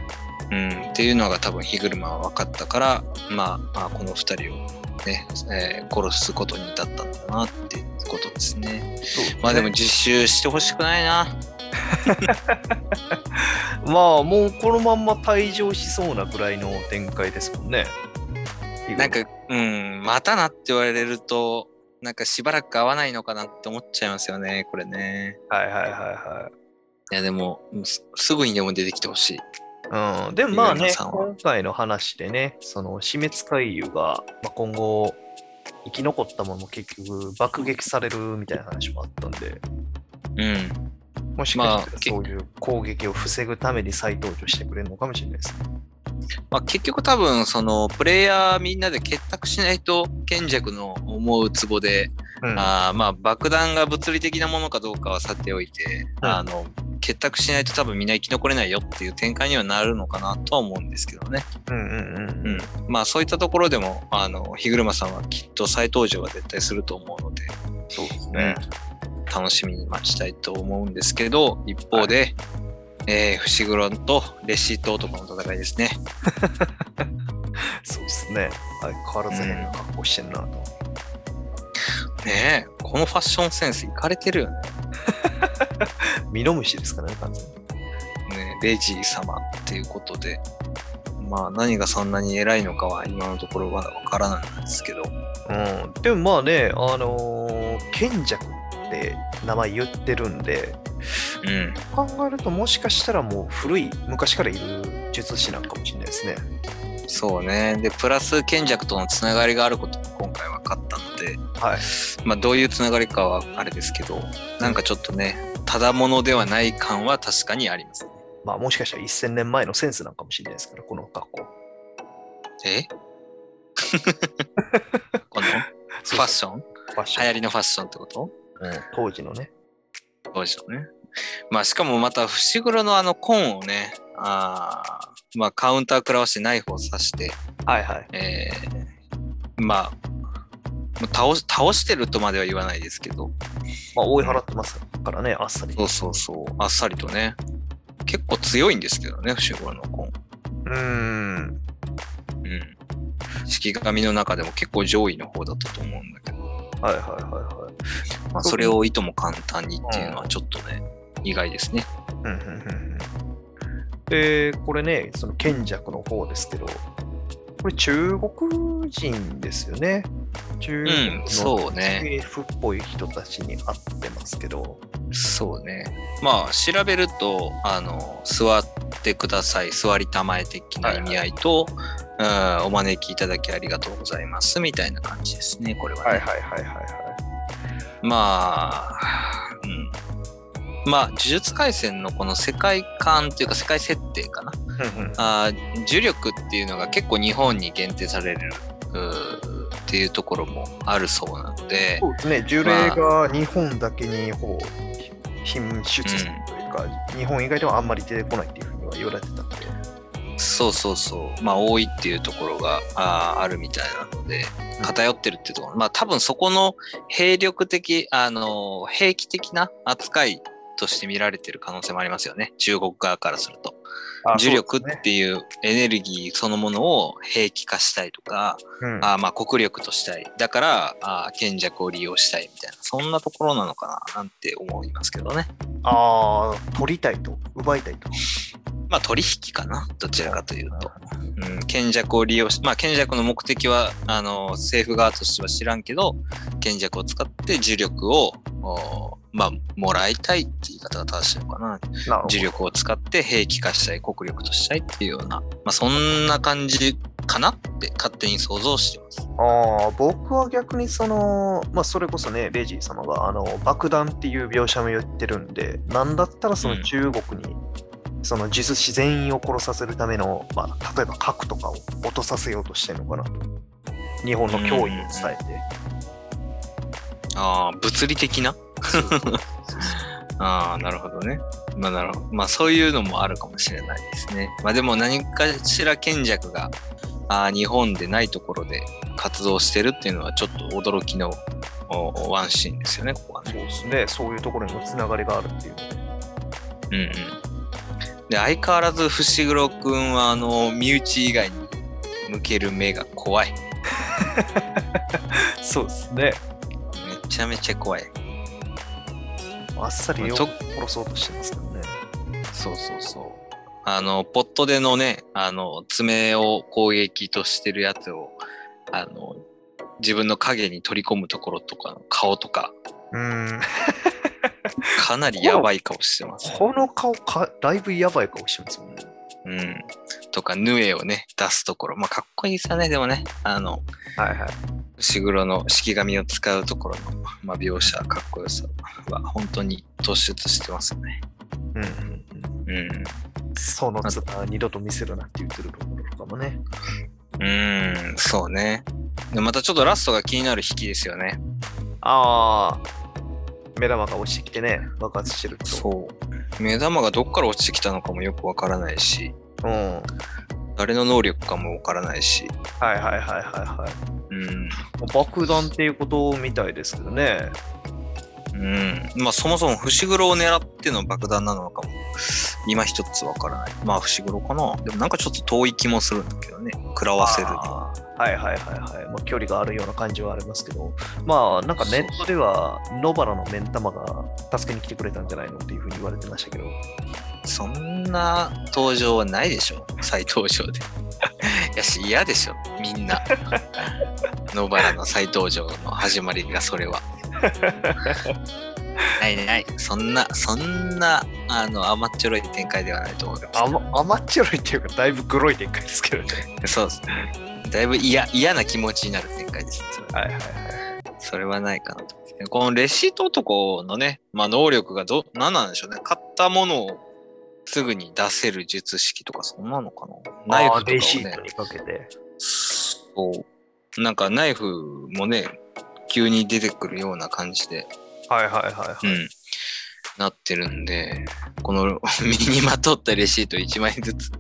うん、っていうのが多分日車は分かったから、まあ、まあこの2人をね、えー殺すことに至ったんだなっていうことですね。すねまあでも実習してほしくないな。まあ、もうこのまんま退場しそうなぐらいの展開ですもんね。なんか、うん、またなって言われると、なんかしばらく会わないのかなって思っちゃいますよね、これね。はいはいはいはいや、でも、すすぐにでも出てきてほしい。い。うん、でもまあね、今回の話でね、その死滅回遊が、まあ、今後、生き残ったものも結局爆撃されるみたいな話もあったんで、うん。もしかしたまあらそういう攻撃を防ぐために再登場してくれるのかもしれないですね。まあ、結局多分、その、プレイヤーみんなで結託しないと、賢弱の思うツボで、うん、あーまあ、爆弾が物理的なものかどうかはさておいて、うんあの、結託しないと多分みんな生き残れないよっていう展開にはなるのかなとは思うんですけどね。うんうんうんううんん。まあ、そういったところでも、あの、日車さんはきっと再登場は絶対すると思うので、そうですね。楽しみに待ちたいと思うんですけど、一方で、えー、伏黒とレシート男の戦いですね。そうですね。はい、変わらず変な格好してるなと。ねえ、このファッションセンスいかれてるよね。ミノムシですからね、完全に。ねレジー様っていうことで、まあ何がそんなに偉いのかは今のところまだわからないんですけど、うん、でもまあね、あのー賢弱って名前言ってるんで、うん。考えるともしかしたらもう古い、昔からいる術師なんかもしれないですね。そうね。で、プラス賢弱とのつながりがあることも今回分かったので、はい。まあどういうつながりかはあれですけど、なんかちょっとね、ただものではない感は確かにありますね。まあもしかしたら1000年前のセンスなんかもしれないですから、この格好。え？この？ファッション？ファッション。流行りのファッションってこと？うん、当時のね。そうでしょうね。まあしかもまた伏黒のあのコーンをね、あーまあカウンター食らわしてナイフを刺して、はいはい。えー、まあ、倒し倒してるとまでは言わないですけど、まあ追い払ってますからね、あっさり。そうそうそう、あっさりとね、結構強いんですけどね、伏黒のコーン。うーん。式紙の中でも結構上位の方だったと思うんだけど、はいはいはいはい。まあ、それをいとも簡単にっていうのはちょっとね、意外ですね。うんうんうんうんで、これね、その賢弱の方ですけど、これ中国人ですよね。中国うんのそうね政府っぽい人たちに会ってますけど、そうね。まあ調べると、あの、座ってください、座りたまえ的な意味合いと、うんお招きいただきありがとうございますみたいな感じですね、これはね。はいはいはいはいはい。まあ、うん。まあ、呪術廻戦のこの世界観というか世界設定かな。あー呪力っていうのが結構日本に限定されるっていうところもあるそうなので、そうですね、呪霊が日本だけにほぼ品出するというか、日本以外ではあんまり出てこないっていうふうには言われてたんで。そうそうそう、まあ多いっていうところがあーあるみたいなので、偏ってるっていうところ、まあ多分そこの兵力的、あの、兵器的な扱いとして見られてる可能性もありますよね、中国側からすると。呪力っていうエネルギーそのものを兵器化したいとか、うんあーまあ国力としたい。だから、あー賢弱を利用したいみたいな、そんなところなのかななんて思いますけどね。あー、取りたいと、奪いたいと。まあ取引かなどちらかというと。うん、賢弱を利用し、まあ賢弱の目的は、あの、政府側としては知らんけど、賢弱を使って呪力を、おまあ、もらいたいって言い方が正しいのかな。呪力を使って兵器化したい、国力としたいっていうような、まあそんな感じかなって勝手に想像してます。ああ、僕は逆にその、まあそれこそね、レジー様があの爆弾っていう描写も言ってるんで、なんだったらその中国に、その術師全員を殺させるための、まあ例えば核とかを落とさせようとしてるのかなと。日本の脅威を伝えて。ああ、物理的なああ、なるほどね。まあ、なるほど。まあ、そういうのもあるかもしれないですね。まあ、でも何かしら賢弱が、あー日本でないところで活動してるっていうのはちょっと驚きのおワンシーンですよね、ここはね。そうですね、そういうところにもつながりがあるっていう。うんうん。で、相変わらず伏黒くんは、あの、身内以外に向ける目が怖い。そうですね。めちゃめちゃ怖い。あっさり殺そうとしてますからね。そうそうそう。あの、ポットでのね、あの、爪を攻撃としてるやつを、あの、自分の影に取り込むところとかの顔とか、うーん。かなりやばい顔してます。この顔か、だいぶやばい顔してますもんね。うん。とか、ヌエをね、出すところ。まあ、かっこいいですよね、でもね。あの、はいはい。石黒の式紙を使うところの、まあ、描写、かっこよさは本当に突出してますよね。うんうん。その面二度と見せるなって言ってるところとかもね。うーん、そうね。でまたちょっとラストが気になる引きですよね。ああ、目玉が落ちてきてね、爆発してると。そう。目玉がどっから落ちてきたのかもよくわからないし、う。うん。はい誰の能力かもわからないし、はいはいはいはい。うん。爆弾っていうことみたいですけどね。うん。まあそもそも伏黒を狙っての爆弾なのかも、今一つわからない。まあ伏黒かな。でもなんかちょっと遠い気もするんだけどね。食らわせるに。あーはいはいはいはい。まあ、距離があるような感じはありますけど、まあなんかネットでは野原の目ん玉が助けに来てくれたんじゃないのっていうふうに言われてましたけど、そんな登場はないでしょ。再登場で。やし、嫌でしょ。みんな。野原の再登場の始まりがそれは。ないない。そんな、そんな、あの、甘っちょろい展開ではないと思います。甘甘っちょろいっていうかだいぶグロい展開ですけどね。そうですね。だいぶ嫌、嫌な気持ちになる展開です。それははいはいはい。それはないかなと。このレシート男のね、まあ、能力がど、何なんでしょうね。買ったものをすぐに出せる術式とか、そんなのかな。ナイフとかをね。レシートにかけて。そう。なんかナイフもね、急に出てくるような感じで、はいはいはいはい。うん、なってるんで、この 身にまとったレシート1枚ずつ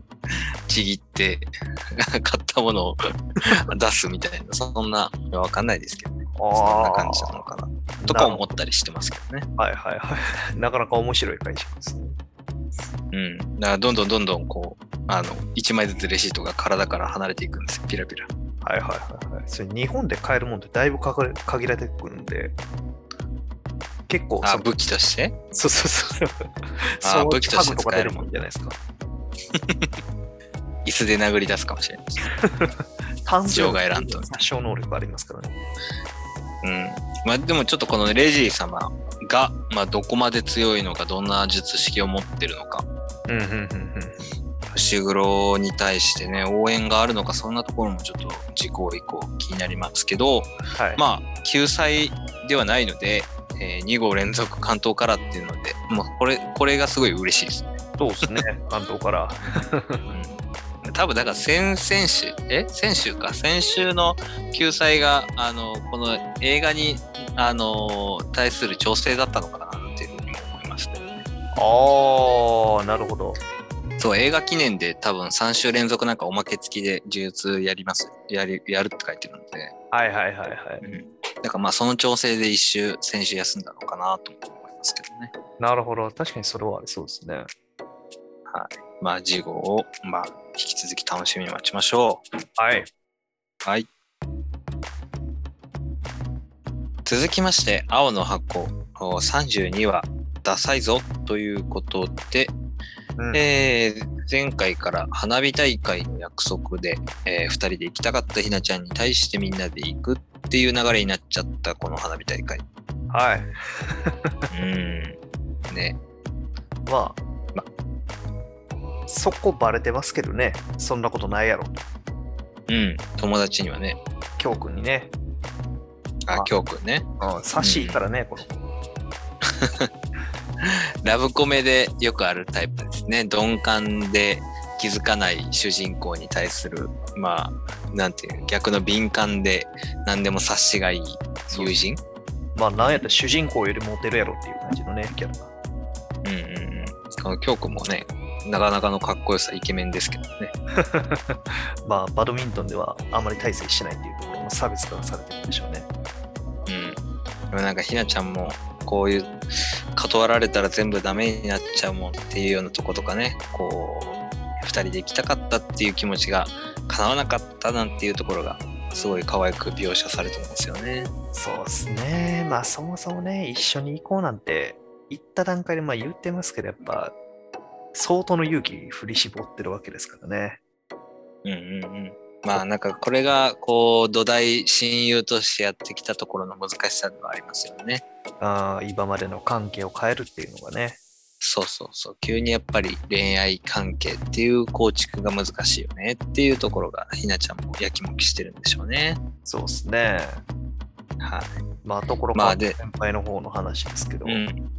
ちぎって、買ったものを 出すみたいな、そんな、わかんないですけどね。そんな感じなのかな。とか思ったりしてますけどね。はいはいはい。なかなか面白い解釈ですね。うん。だからどんどんどんどんこう、あの、1枚ずつレシートが体から離れていくんですよ、ピラピラ。はいはいはいはい。それ日本で買えるもんってだいぶ限られてくるんで、結構あ、そ武器として？そうそうそう。あ武器として使えるもんじゃないですか。椅子で殴り出すかもしれないし。単場外乱闘殺傷能力ありますからね。うん。まあでもちょっとこのレジー様が、まあどこまで強いのか、どんな術式を持ってるのか、うんうんうんうん。伏黒に対してね、応援があるのか、そんなところもちょっと事項以降気になりますけど、はい。まあ救済ではないので、えー2号連続関東からっていうので、もうこれ、これがすごい嬉しいですね。そうですね。関東から。多分だから先々週え？先週か先週の救済があのこの映画にあの対する調整だったのかなっていうふうにも思いますけどねああ、なるほど。そう映画記念で多分3週連続なんかおまけ付きで呪術やりますやりやるって書いてるので、はいはいはいはい。だからまあその調整で一週先週休んだのかなと思いますけどねなるほど。確かにそれはありそうですね。まあ事後をまあ引き続き楽しみに待ちましょうはい。はい。続きまして、青の箱お32話、ダサいぞということで、うんえー前回から花火大会の約束で、え2人で行きたかったひなちゃんに対してみんなで行くっていう流れになっちゃったこの花火大会。はい。うん。ね。まあ、まそこバレてますけどね。そんなことないやろ。うん。友達にはね。京君にね。あ、まあきょうくんね。うん、差しいからね、この子。ラブコメでよくあるタイプですね。鈍感で気づかない主人公に対する、まあ、なんていう、逆の敏感で何でも察しがいい友人？まあ、なんやったら主人公よりモテるやろっていう感じのね、キャラ。うんうんうん。この京子もね、なかなかのかっこよさ、イケメンですけどね。まあ、バドミントンではあまり大成しないっていうところの差別化がされてるんでしょうね。うん。でもなんかひなちゃんも、こういう、断られたら全部ダメになっちゃうもんっていうようなとことかね、こう、二人で行きたかったっていう気持ちが叶わなかったなんていうところが、すごい可愛く描写されてますよね。そうですね。まあ、そもそもね、一緒に行こうなんて言った段階でまあ言ってますけど、やっぱ、相当の勇気振り絞ってるわけですからね。うんうんうん。まあなんかこれがこう土台親友としてやってきたところの難しさではありますよね。あー今までの関係を変えるっていうのがね。そうそうそう。急にやっぱり恋愛関係っていう構築が難しいよねっていうところがひなちゃんもやきもきしてるんでしょうね。そうですね。はい。まあ、ところかまあで先輩の方の話ですけど、うん。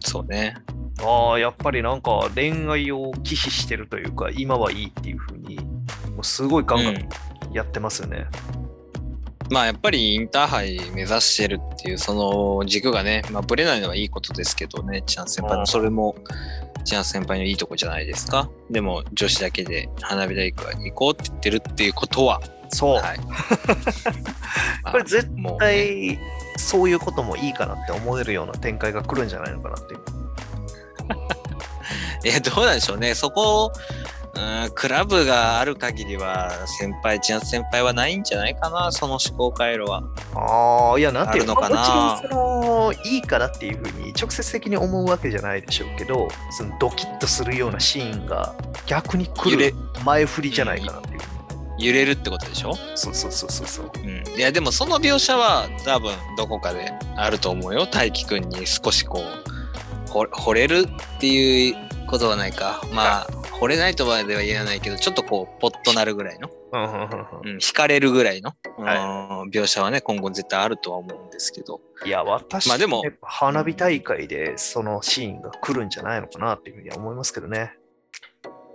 そうね。ああ、やっぱりなんか恋愛を忌避してるというか、今はいいっていうふうに、すごいガンガンうんやってますよね。まあやっぱりインターハイ目指してるっていうその軸がね、まあ、ぶれないのはいいことですけどね、チャン先輩うんのそれもチャン先輩のいいとこじゃないですか。でも女子だけで花火大会に行こうって言ってるっていうことは、そう。はい。ま あこれ絶対、そういうこともいいかなって思えるような展開が来るんじゃないのかなっていう。え、どうなんでしょうね。そこ、うん、クラブがある限りは、先輩、千夏先輩はないんじゃないかな、その思考回路は。ああ、いや、なんていうのかな？その、いいからっていうふうに直接的に思うわけじゃないでしょうけど、そのドキッとするようなシーンが逆に来る前振りじゃないかなっていう。揺れるってことでしょ？そうそうそうそうそう。うん。いや、でもその描写は多分どこかであると思うよ。大輝くんに少しこう、ほ惚れるっていうことはないか。まあ、惚れないとまでは言えないけど、ちょっとこう、ポッとなるぐらいの、うん惹かれるぐらいの、はうん描写はね、今後絶対あるとは思うんですけど。いや、私、まあでも花火大会でそのシーンが来るんじゃないのかなっていうふうには思いますけどね。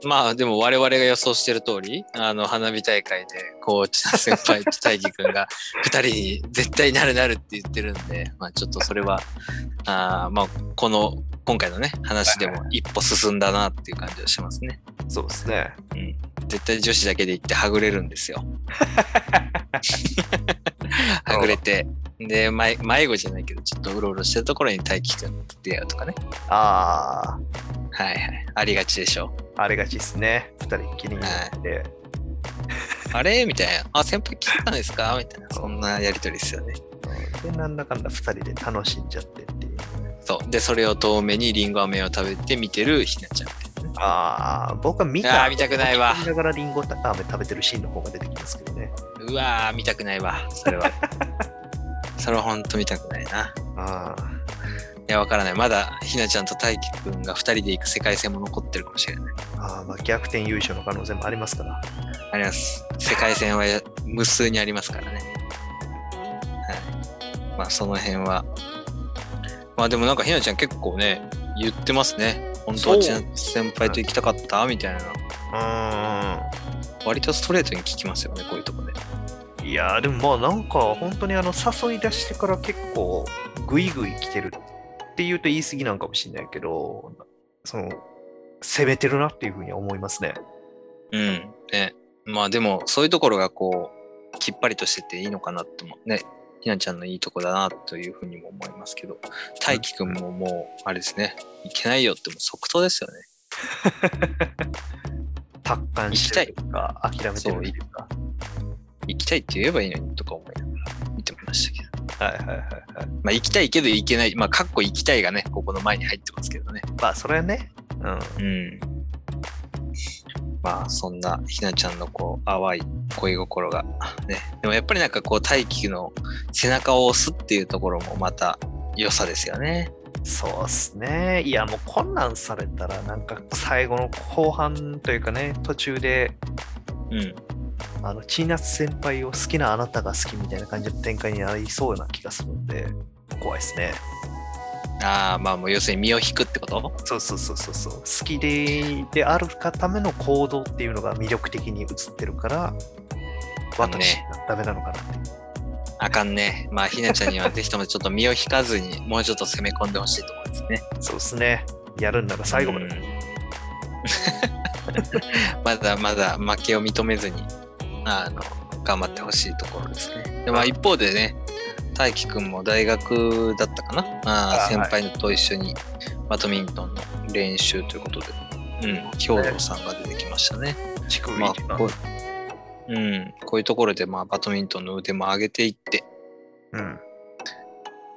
まあでも我々が予想してる通り、あの花火大会で、こう、千田先輩と大輝くんが二人に絶対なるなるって言ってるんで、まあちょっとそれは、あーまあこの、今回のね、話でも一歩進んだなっていう感じはしますね。そうですね。うん。絶対女子だけで行ってはぐれるんですよ。はぐれて、で、迷迷子じゃないけど、ちょっとうろうろしてるところに大輝くんと出会うとかね。あはいはい。ありがちでしょう。あ、あれがちですね。二人きりになって。あれ？みたいな。あ、先輩来たんですか？みたいな。そんなやりとりですよね。で、なんだかんだ2人で楽しんじゃってっていう。そう。で、それを遠目にリンゴ飴を食べて見てるひなちゃん。ああ、僕は見た。見たくないわだからリンゴ飴食べてるシーンの方が出てきますけどね。うわー、見たくないわ。それは。それは本当見たくないな。ああ、いや、わからない。まだひなちゃんと大輝くんが2人で行く世界線も残ってるかもしれない。あーまあ逆転優勝の可能性もありますから。あります。世界線は無数にありますからね。はい。まあ、その辺は。まあ、でもなんかひなちゃん結構ね、言ってますね。本当は先輩と行きたかったみたいな。うー割とストレートに聞きますよね、こういうとこで。ん。いやーでもまあなんか本当にあの誘い出してから結構グイグイ来てるっていうと言い過ぎなんかもしれないけど、その攻めてるなっていうふうに思いますね。うん。ね。まあでも、そういうところがこう、きっぱりとしてていいのかなってもね、ひなちゃんのいいとこだなというふうにも思いますけど、大輝くんももう、あれですね、いけないよってもう即答ですよね。達観してるというか、諦めてるっていうか。行きたいって言えばいいのにとか思いながら見てましたけど。はいはいはいはい。まあ行きたいけど行けない。まあ、かっこ行きたいがね、ここの前に入ってますけどね。まあそれはね、うん。うん。まあ、そんなひなちゃんのこう、淡い恋心が。ね。でもやっぱりなんかこう、大輝の背中を押すっていうところもまた良さですよね。そうっすね。いや、もうこんなんされたら、なんか最後の後半というかね、途中で、うん。あの、チーナツ先輩を好きなあなたが好きみたいな感じの展開になりそうな気がするので、怖いですね。ああ、まあもう要するに身を引くってこと？そうそうそうそうそう。好きでであるがための行動っていうのが魅力的に映ってるから、私ねがダメなのかなって。あかんね。まあ、ひなちゃんにはぜひともちょっと身を引かずに、もうちょっと攻め込んでほしいところですね。そうですね。やるんなら最後まで。う んまだまだ負けを認めずに、あの、頑張ってほしいところですね。でまあ一方でね、大輝くんも大学だったかなあ先輩と一緒にバドミントンの練習ということで、うん、兵藤さんが出てきましたね。乳首まあこう、うん、こういうところで、まあ、バドミントンの腕も上げていって、うん。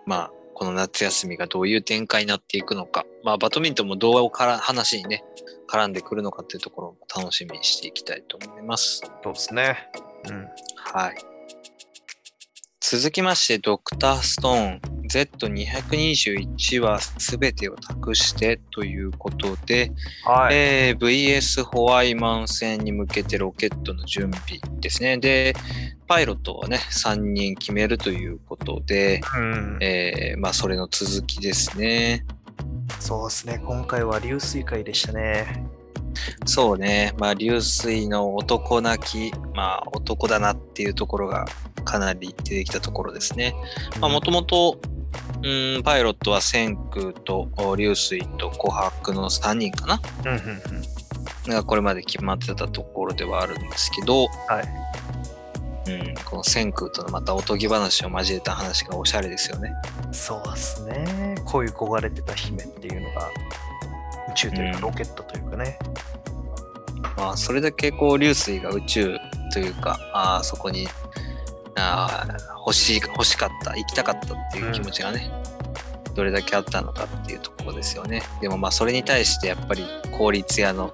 まあ、この夏休みがどういう展開になっていくのか、まあ、バドミントンもどうから話にね、絡んでくるのかっていうところも楽しみにしていきたいと思います。そうですね。うん。はい。続きまして、ドクターストーン Z221 は全てを託してということで、はい。えー VS ホワイマン戦に向けてロケットの準備ですね。で、パイロットをね、3人決めるということで、うん、えーまあ、それの続きですね。そうですね。今回は流水会でしたね。そうね、まあ、流水の男泣き、まあ、男だなっていうところがかなり出てきたところですね。まあ、もともと、うん、パイロットは千空とお流水と琥珀の3人かなうんうんうん。がこれまで決まってたところではあるんですけど、はい。うん、この千空とのまたおとぎ話を交えた話がおしゃれですよね。そうですね。恋焦がれてた姫っていうのが、宇宙というかうんロケットというかね。まあ、それだけこう流水が宇宙というか、あーそこにあー欲しい欲しかった、行きたかったっていう気持ちがね、どれだけあったのかっていうところですよね。でもまあそれに対してやっぱり効率屋の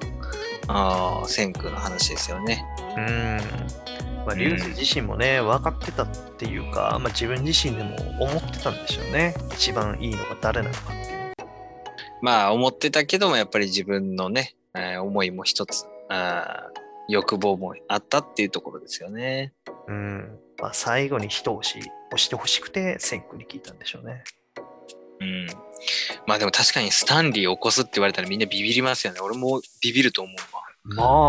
あー千空の話ですよね。うん。まあ、流水自身もね、分かってたっていうか、まあ、自分自身でも思ってたんでしょうね。一番いいのが誰なのかっていう。まあ思ってたけどもやっぱり自分のね、えー思いも一つあー欲望もあったっていうところですよね。うん。まあ、最後に一押し、押してほしくて、千空に聞いたんでしょうね。うん。まあでも確かにスタンリーを起こすって言われたらみんなビビりますよね。俺もビビると思うわ。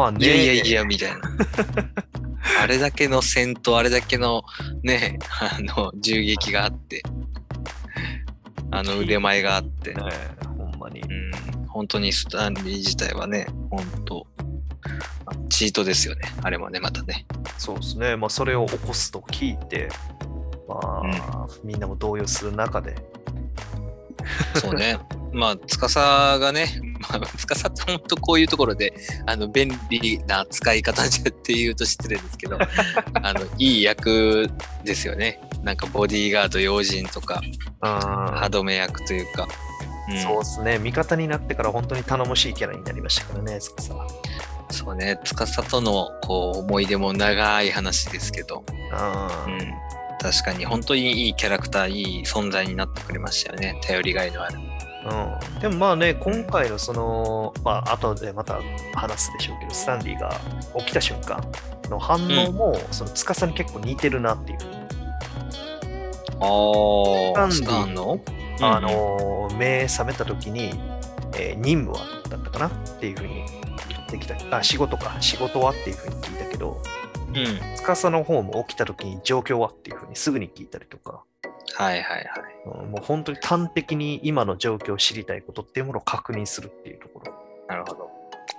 まあね。いやいやいや、みたいな。あれだけの戦闘、あれだけのね、あの、銃撃があって、あの腕前があって、ねほんまに。うん、本当にスタンリー自体はね、本当、あチートですよね。あれもね、またね。そうですね。まあ、それを起こすと聞いて、まあ、みんなも動揺する中で、そうね。まあ、司がね、司って本当こういうところであの便利な使い方じゃっていうと失礼ですけど あのいい役ですよね。なんかボディーガード要人とか歯止め役というか、うん、そうですね。味方になってから本当に頼もしいキャラになりましたからね司。はそうね。司とのこう思い出も長い話ですけど、うん、確かに本当にいいキャラクターいい存在になってくれましたよね。頼りがいのあるうん、でもまあね、今回のその、まあ後でまた話すでしょうけど、スタンリーが起きた瞬間の反応も、その司に結構似てるなっていう。ああ、スタンの？あの、目覚めた時に、えー、任務はだったかなっていうふうに言ってきた。あ、仕事か、仕事はっていうふうに聞いたけど、うん、司の方も起きた時に状況はっていうふうにすぐに聞いたりとか。はいはいはい。もう本当に端的に今の状況を知りたいことっていうものを確認するっていうところ。なるほど。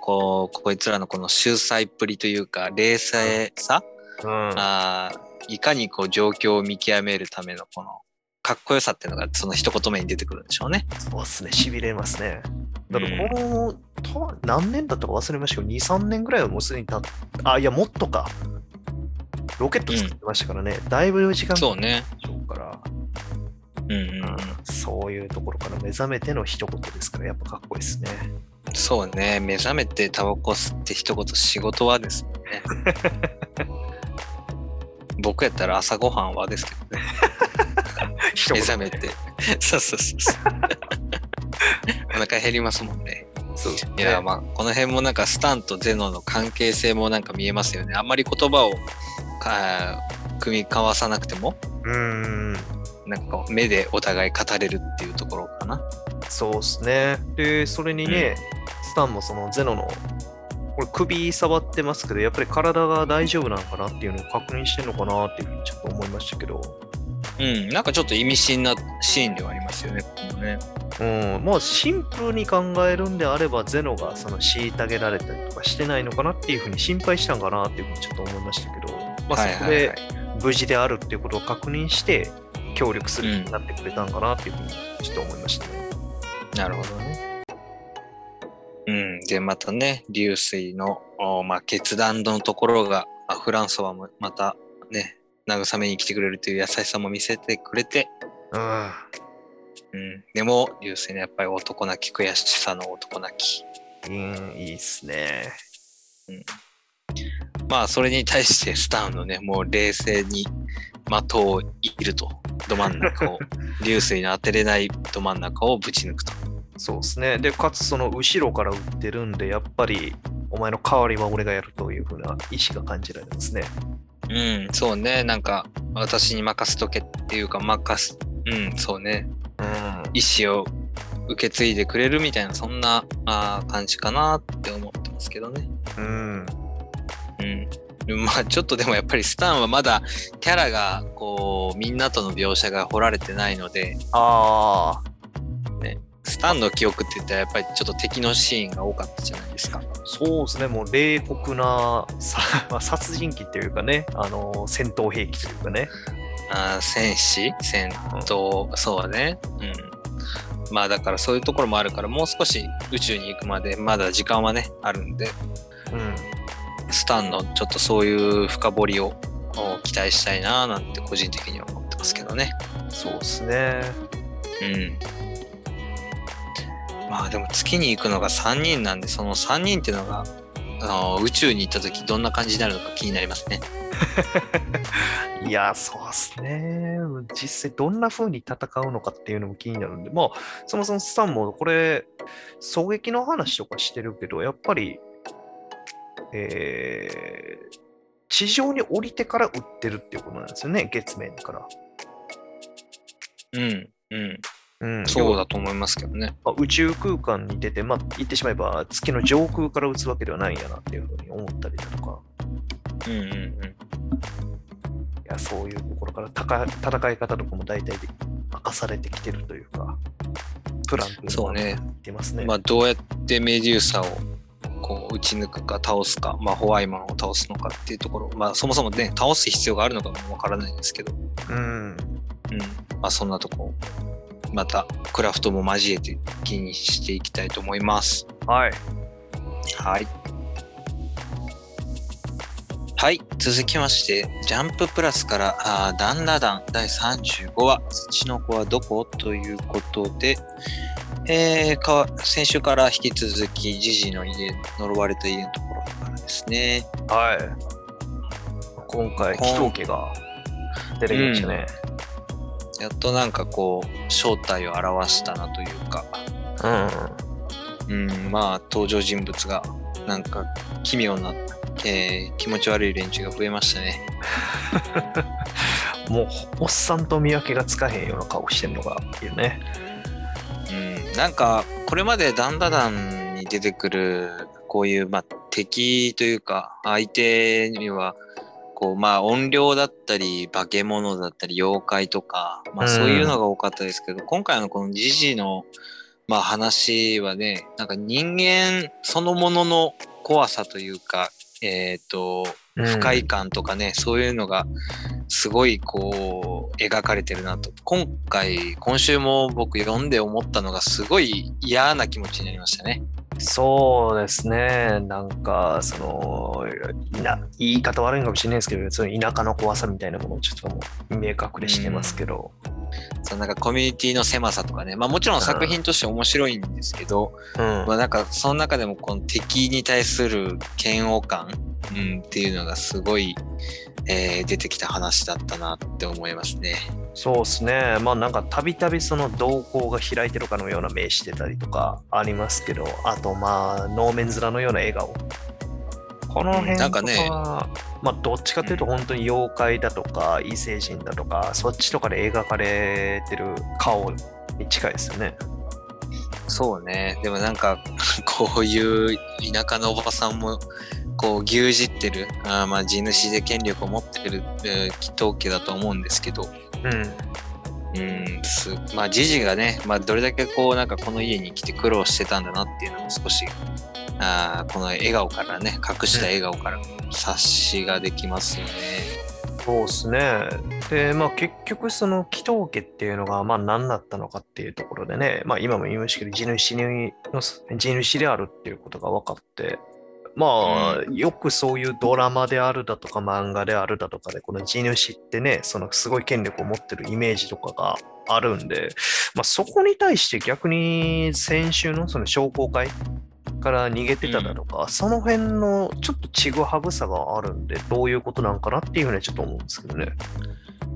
こう、こいつらのこの秀才っぷりというか、冷静さ、うん、あいかにこう状況を見極めるためのこのかっこよさっていうのがその一言目に出てくるんでしょうね。そうですね、しびれますね。だからこの、うん、何年だったか忘れましたけど、2、3年ぐらいはもうすでにたあ、いや、もっとか。ロケット作ってましたからね、うん、だいぶ時間そうね。でしょうから。うんうん、そういうところから目覚めての一言ですから、やっぱかっこいいですね。そうね、目覚めてタバコ吸って一言仕事はですもんね。僕やったら朝ごはんはですけどね。目覚めて。そうそうそうそう。お腹減りますもんね。そうね、いやまあこの辺もなんかスタンとゼノの関係性もなんか見えますよね。あんまり言葉をか組み交わさなくても。うんなんか目でお互い語れるっていうところかな。そうですね。で、それにね、うん、スタンもそのゼノの、これ首触ってますけど、やっぱり体が大丈夫なのかなっていうのを確認してるのかなっていうふうにちょっと思いましたけど。うん、なんかちょっと意味深なシーンではありますよね、ここね。うん、まあシンプルに考えるんであれば、ゼノがその虐げられたりとかしてないのかなっていうふうに心配したんかなっていうふうにちょっと思いましたけど、まあそこで無事であるっていうことを確認して、協力するようになってくれたんかなっていうふうにちょっと思いましたね。なるほどね。うん、でまたね流水の、まあ、決断のところがフランソワもまたね慰めに来てくれるという優しさも見せてくれて、うん、うん、でも流水のやっぱり男泣き悔しさの男泣き。うん、いいっすね。うん、まあそれに対してスターのねもう冷静に的をいると。ど真ん中を流水の当てれないど真ん中をぶち抜くと。そうですね。でかつその後ろから撃ってるんでやっぱりお前の代わりは俺がやるというふうな意思が感じられますね。うんそうね。なんか私に任せとけっていうか任すうんそうね、うん、意思を受け継いでくれるみたいなそんなあ感じかなって思ってますけどね。うんうん。まあちょっとでもやっぱりスタンはまだキャラがこうみんなとの描写が掘られてないので。ああ、ね、スタンの記憶って言ったらやっぱりちょっと敵のシーンが多かったじゃないですか。そうですね。もう冷酷なさ、まあ、殺人鬼っていうかね。あの戦闘兵器というかね。あ戦士？戦闘、うん、そうね。うん。まあだからそういうところもあるからもう少し宇宙に行くまでまだ時間はねあるんで、うん、スタンのちょっとそういう深掘りを期待したいななんて個人的には思ってますけどね。そうですね。うん。まあでも月に行くのが3人なんで、その3人っていうのがあの宇宙に行った時どんな感じになるのか気になりますね。いや、そうですね。実際どんな風に戦うのかっていうのも気になるんで、まあ、そもそもスタンもこれ、狙撃の話とかしてるけど、やっぱりえー、地上に降りてから撃ってるっていうことなんですよね、月面から。うん、うん。うん、そうだと思いますけどね。まあ、宇宙空間に出て、まあ、言ってしまえば月の上空から撃つわけではないんやなっていうふうに思ったりだとか。うんうんうん。いや、そういうところから戦い方とかも大体明かされてきてるというか、プランっていうのが言ってますね。まあ、どうやってメデューサをこう打ち抜くか倒すか、まあ、ホワイマンを倒すのかっていうところ、まあ、そもそもね倒す必要があるのかもわからないんですけど、うんうんまあ、そんなとこまたクラフトも交えて気にしていきたいと思います。はい。はい。はい、続きまして、ジャンププラスから、あーダンダダン第35話、土の子はどこということで、えーかわ先週から引き続き、ジジの家、呪われた家のところからですね。はい。今回、紀藤家が出てきましたね。やっとなんかこう、正体を表したなというか、うん。うん、まあ、登場人物が、なんか、奇妙な、えー気持ち悪い連中が増えましたね。もう、おっさんと見分けがつかへんような顔してるのがいいよね。うん、なんかこれまでダンダダンに出てくるこういう、まあ、敵というか相手にはこうまあ怨霊だったり化け物だったり妖怪とか、まあ、うん。そういうのが多かったですけど、今回のこのジジの、まあ、話はねなんか人間そのものの怖さというかえっ、とうん不快感とかね、そういうのがすごいこう描かれてるなと今回今週も僕読んで思ったのがすごい嫌な気持ちになりましたね。そうですね。なんか、その、言い方悪いのかもしれないですけど、その田舎の怖さみたいなものをちょっともう明確にしてますけど。そのなんかコミュニティの狭さとかね、まあ、もちろん作品として面白いんですけど、うん。まあ、なんかその中でもこの敵に対する嫌悪感、うん、っていうのがすごい、えー出てきた話だったなって思いますね。そうですね。まあなんかたびたびその瞳孔が開いてるかのような目してたりとかありますけど、あとまあ能面面のような笑顔。この辺とかなんかねは、まあどっちかというと本当に妖怪だとか異星人だとか、そっちとかで描かれてる顔に近いですよね。そうね。でもなんか、こういう田舎のおばさんも、こう、牛耳ってる、あーまあ、地主で権力を持ってる、えー、祈祷家だと思うんですけど、うん。うん、すまあ、じじがね、まあ、どれだけこう、なんかこの家に来て苦労してたんだなっていうのも少し、あーこの笑顔からね、隠した笑顔から察しができますよね。そうですね。で、まあ結局その祈祷家っていうのがまあ何だったのかっていうところでね、まあ今も言いましたけど、地主にの地主であるっていうことが分かって、まあ、よくそういうドラマであるだとか漫画であるだとかで、この地主ってね、そのすごい権力を持ってるイメージとかがあるんで、まあそこに対して逆に先週のその商工会から逃げてただとか、その辺のちょっとちぐはぐさがあるんで、どういうことなんかなっていうふうにはちょっと思うんですけどね。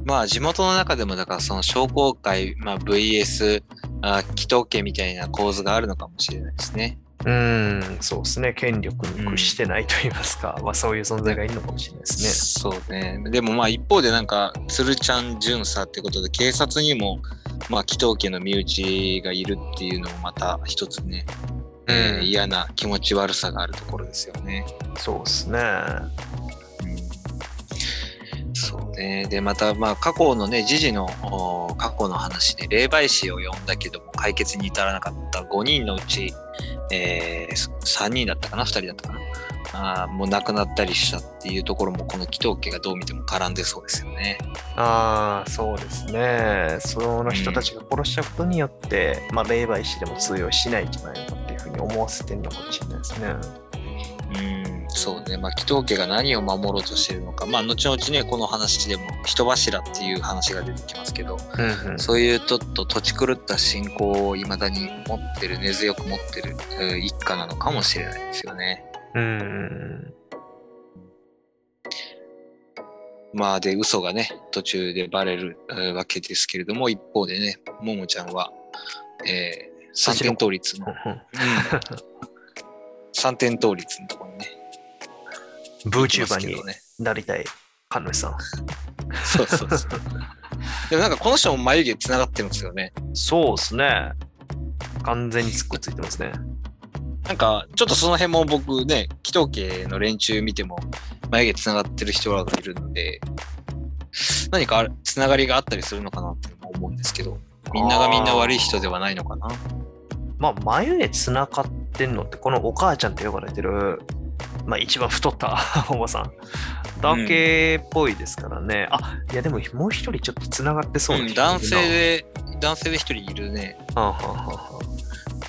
まあ地元の中でもだからその商工会、まあ、VS あ祈祷家みたいな構図があるのかもしれないですね。うーん、そうですね。権力に屈してないと言いますか、まあそういう存在がいるのかもしれないですそうね。でもまあ一方でなんか鶴ちゃん巡査ってことで警察にもまあ祈祷家の身内がいるっていうのもまた一つね、えーうん嫌な気持ち悪さがあるところですよね。ね。そうですね。うんそうね。で、また、まあ、過去のね、時事のお過去の話で、霊媒師を呼んだけども、解決に至らなかった5人のうち、えー、3人だったかな、2人だったかな。あーもう亡くなったりしたっていうところも、この祈祷家がどう見ても絡んでそうですよね。ああ、そうですね。その人たちが殺したことによって、まあ霊媒師でも通用しないんじゃないのかっていうふうに思わせてるのかもしれないですね。うん、そうね。まあ、祈祷家が何を守ろうとしているのか。まあ、後々ね、この話でも、人柱っていう話が出てきますけど、うんうん、そういうちょっと土地狂った信仰を未だに持ってる、根強く持ってるうん一家なのかもしれないですよね。うんうんまあ、で、嘘がね、途中でバレるうんわけですけれども、一方でね、ももちゃんは、えー、3点倒立の、うんうん、3点倒立のところにね、うん。ブー行きチューバーに。なりたい神主さん。そうそうそう。でもなんかこの人も眉毛つながってるんですよね。そうですね。完全につっこついてますね。なんか、ちょっとその辺も僕ね、祈祷家の連中見ても、眉毛つながってる人らがいるので、何かつながりがあったりするのかなって思うんですけど、みんながみんな悪い人ではないのかな。まあ、眉毛つながってんのって、このお母ちゃんって呼ばれてる、まあ、一番太った おばさんだけっぽいですからね。あ、いや、でももう一人ちょっとつながってそうなうん男性で、男性で一人いるね。はあはあ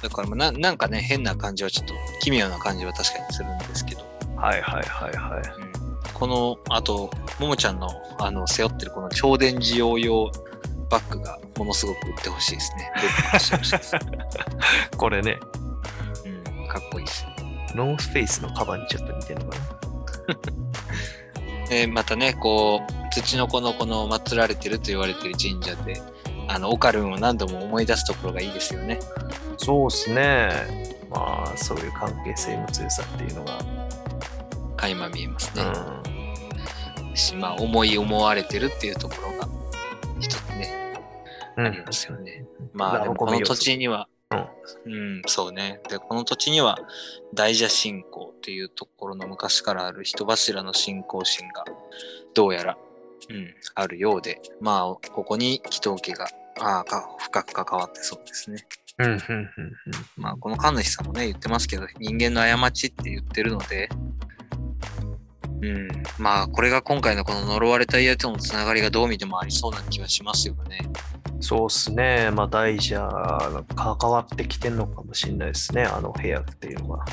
だからまあななんかね、変な感じはちょっと奇妙な感じは確かにするんですけど、はいはいはいはい。うんこの、あと、ももちゃんのあの背負ってるこの超電磁用用バッグがものすごく売ってほしいですね。これね、うん、かっこいいです。ノースフェイスのカバンにちょっと似てるのかな。で、またね、こう、土の子のこの祀られてると言われてる神社で、あの、オカルンを何度も思い出すところがいいですよね。そうっすね。まあ、そういう関係性の強さっていうのが。垣間見えますね。うし、まあ、思い思われてるっていうところが、一つね、ん。ありますよね。まあ、この土地には、うん、そうね。で、この土地には、大蛇信仰っていうところの昔からある人柱の信仰心が、どうやら、うん、あるようで、まあ、ここに祈祷家が、ああか、深く関わってそうですね。うん、うん、うん、まあ、この神主さんもね、言ってますけど、人間の過ちって言ってるので、うん、まあ、これが今回のこの呪われた家とのつながりがどう見てもありそうな気はしますよね。うん。そうっすね。まあ、大蛇が関わってきてんのかもしれないですね。あの部屋っていうのが。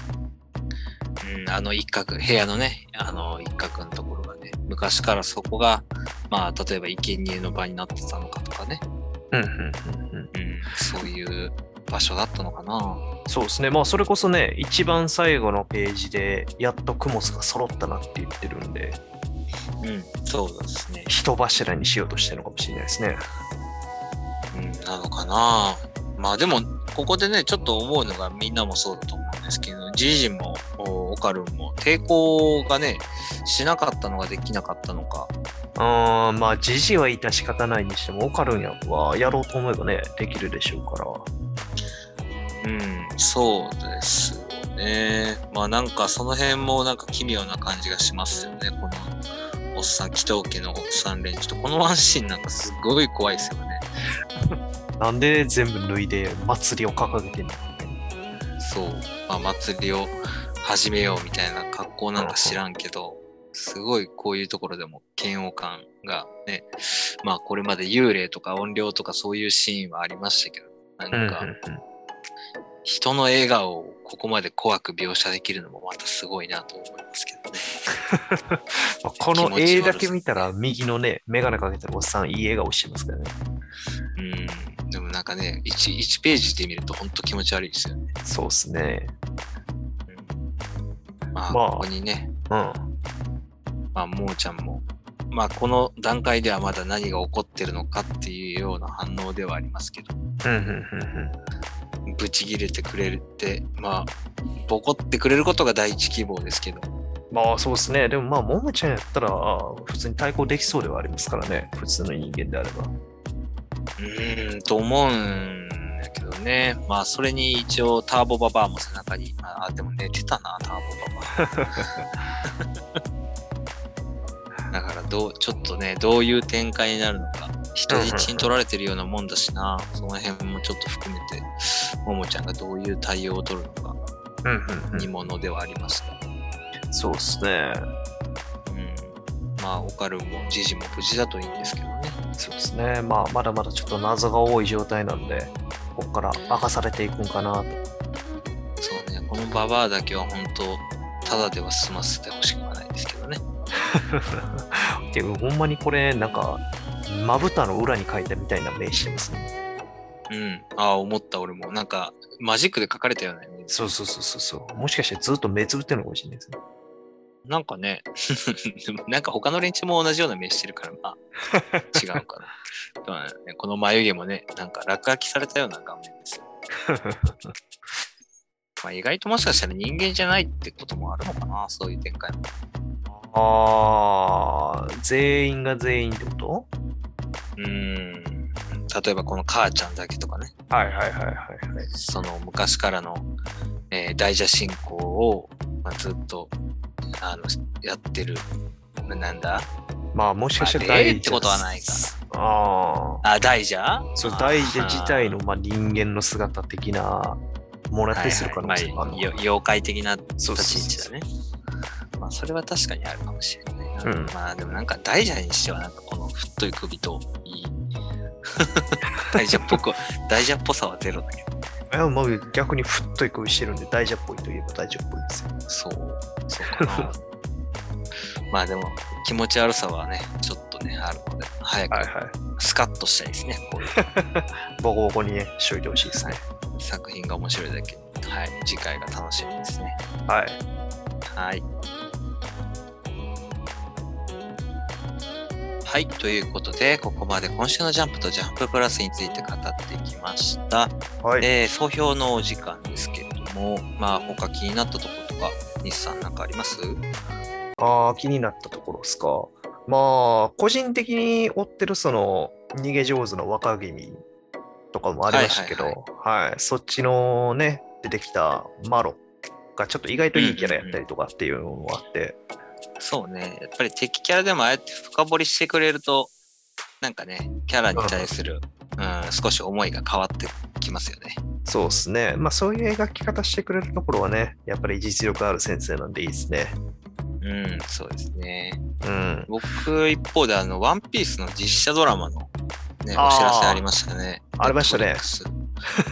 うん、あの一角、部屋のね、あの一角のところがね、昔からそこが、まあ、例えば生贄の場になってたのかとかね、うん、うん、うん、うん。うん、そういう場所だったのかな。そうですね。まあ、それこそね、一番最後のページで、やっとクモスが揃ったなって言ってるんで、うん、そうですね。人柱にしようとしてるのかもしれないですね。うん、なのかな。まあでも、ここでね、ちょっと思うのがみんなもそうだと思うんですけど、ジージンもおオカルンも抵抗がね、しなかったのができなかったのか。あーまあ、ジジは致し方ないにしても、オカルンやはやろうと思えばね、できるでしょうから。うん、そうですよね。まあなんかその辺もなんか奇妙な感じがしますよね。このおっさん、祈祷家のおっさん連中と。このワンシーンなんかすごい怖いですよね。なんで全部脱いで祭りを掲げてんの？そう。まあ祭りを始めようみたいな格好なんか知らんけど、すごいこういうところでも嫌悪感がね、まあこれまで幽霊とか音量とかそういうシーンはありましたけど、なんか人の笑顔をここまで怖く描写できるのもまたすごいなと思いますけどね。まあこの絵だけ見たら、右のね、メガネかけてるおっさん、いい笑顔してますからね。うん。でもなんかね、1, 1ページで見ると本当気持ち悪いですよね。そうっすね。うん、まあ、まあここにね、うん。まあ、もーちゃんも、まあ、この段階ではまだ何が起こってるのかっていうような反応ではありますけど、うん、うん、うん、ブチ切れてくれるって、まあ、ボコってくれることが第一希望ですけど、うん。まあ、そうっすね。でもまあ、ももちゃんやったら、普通に対抗できそうではありますからね。普通の人間であれば。うーん、と思うんだけどね。まあ、それに一応ターボババアも背中に、あ、でも寝てたな、ターボババア。だからどう、ちょっとね、どういう展開になるのか。人質に取られてるようなもんだしな、その辺もちょっと含めて、ももちゃんがどういう対応を取るのか、うん、うん、煮物ではありますが。うん。そうっすね。うん。まあ、オカルンもジジも無事だといいんですけどね。そうですね。まあ、まだまだちょっと謎が多い状態なんで、ここから明かされていくんかなと。そうね、このババアだけは本当、ただでは済ませてほしくはないですけどね。ていうほんまにこれ、なんか、まぶたの裏に書いたみたいな目してますね。うん。ああ、思った俺も。なんか、マジックで書かれたようなイメージそうそうそうそうそう。もしかしてずっと目つぶってるのかもしれないですね。なんかね、なんか他の連中も同じような目してるから、まあ、違うかな。まあね、この眉毛もね、なんか落書きされたような顔面ですよ。まあ、意外ともしかしたら人間じゃないってこともあるのかな、そういう展開も。あー、全員が全員ってこと？うーん。例えばこの母ちゃんだけとかね、はいはいはいはいはい。その昔からの、えー大蛇信仰を、まあ、ずっとあのやってる、なんだ？まあもしかしたら大ってことはないかああ、大蛇？あ。そう、大蛇自体のまあ人間の姿的なものやったりする可能性もはいはいまあ、よ妖怪的なそう立そうそうち位置だね。まあ、それは確かにあるかもしれないな。うんまあ、でもなんか大蛇にしては、なんかこの太い首といい。大蛇っぽくは、大蛇っぽさはゼロだけど。いや、まあ逆に太い首してるんで、大蛇っぽいといえば大蛇っぽいですよ。そう、そうかな。まあでも、気持ち悪さはね、ちょっとね、あるので、早く。スカッとしたいですね。こういう ボコボコにね、しといてほしいですね。作品が面白いだけ。はい、次回が楽しみですね。はい。はい。はい、ということで、ここまで今週のジャンプとジャンププラスについて語ってきました。はい。えー総評のお時間ですけれども、まあ、他気になったところとか、西さんなんかあります？ああ、気になったところですか。まあ、個人的に追ってるその、逃げ上手の若君とかもありましたけど、はいはい、そっちのね、出てきたマロがちょっと意外といいキャラやったりとかっていうのもあって、そうね、やっぱり敵キャラでもああやって深掘りしてくれると、なんかね、キャラに対する、うん、少し思いが変わってきますよね。そうですね。まあ、そういう描き方してくれるところはね、やっぱり実力ある先生なんでいいですね。うん、そうですね。うん。僕、一方で、あの、ワンピースの実写ドラマの、ね、お知らせありましたね。ありましたね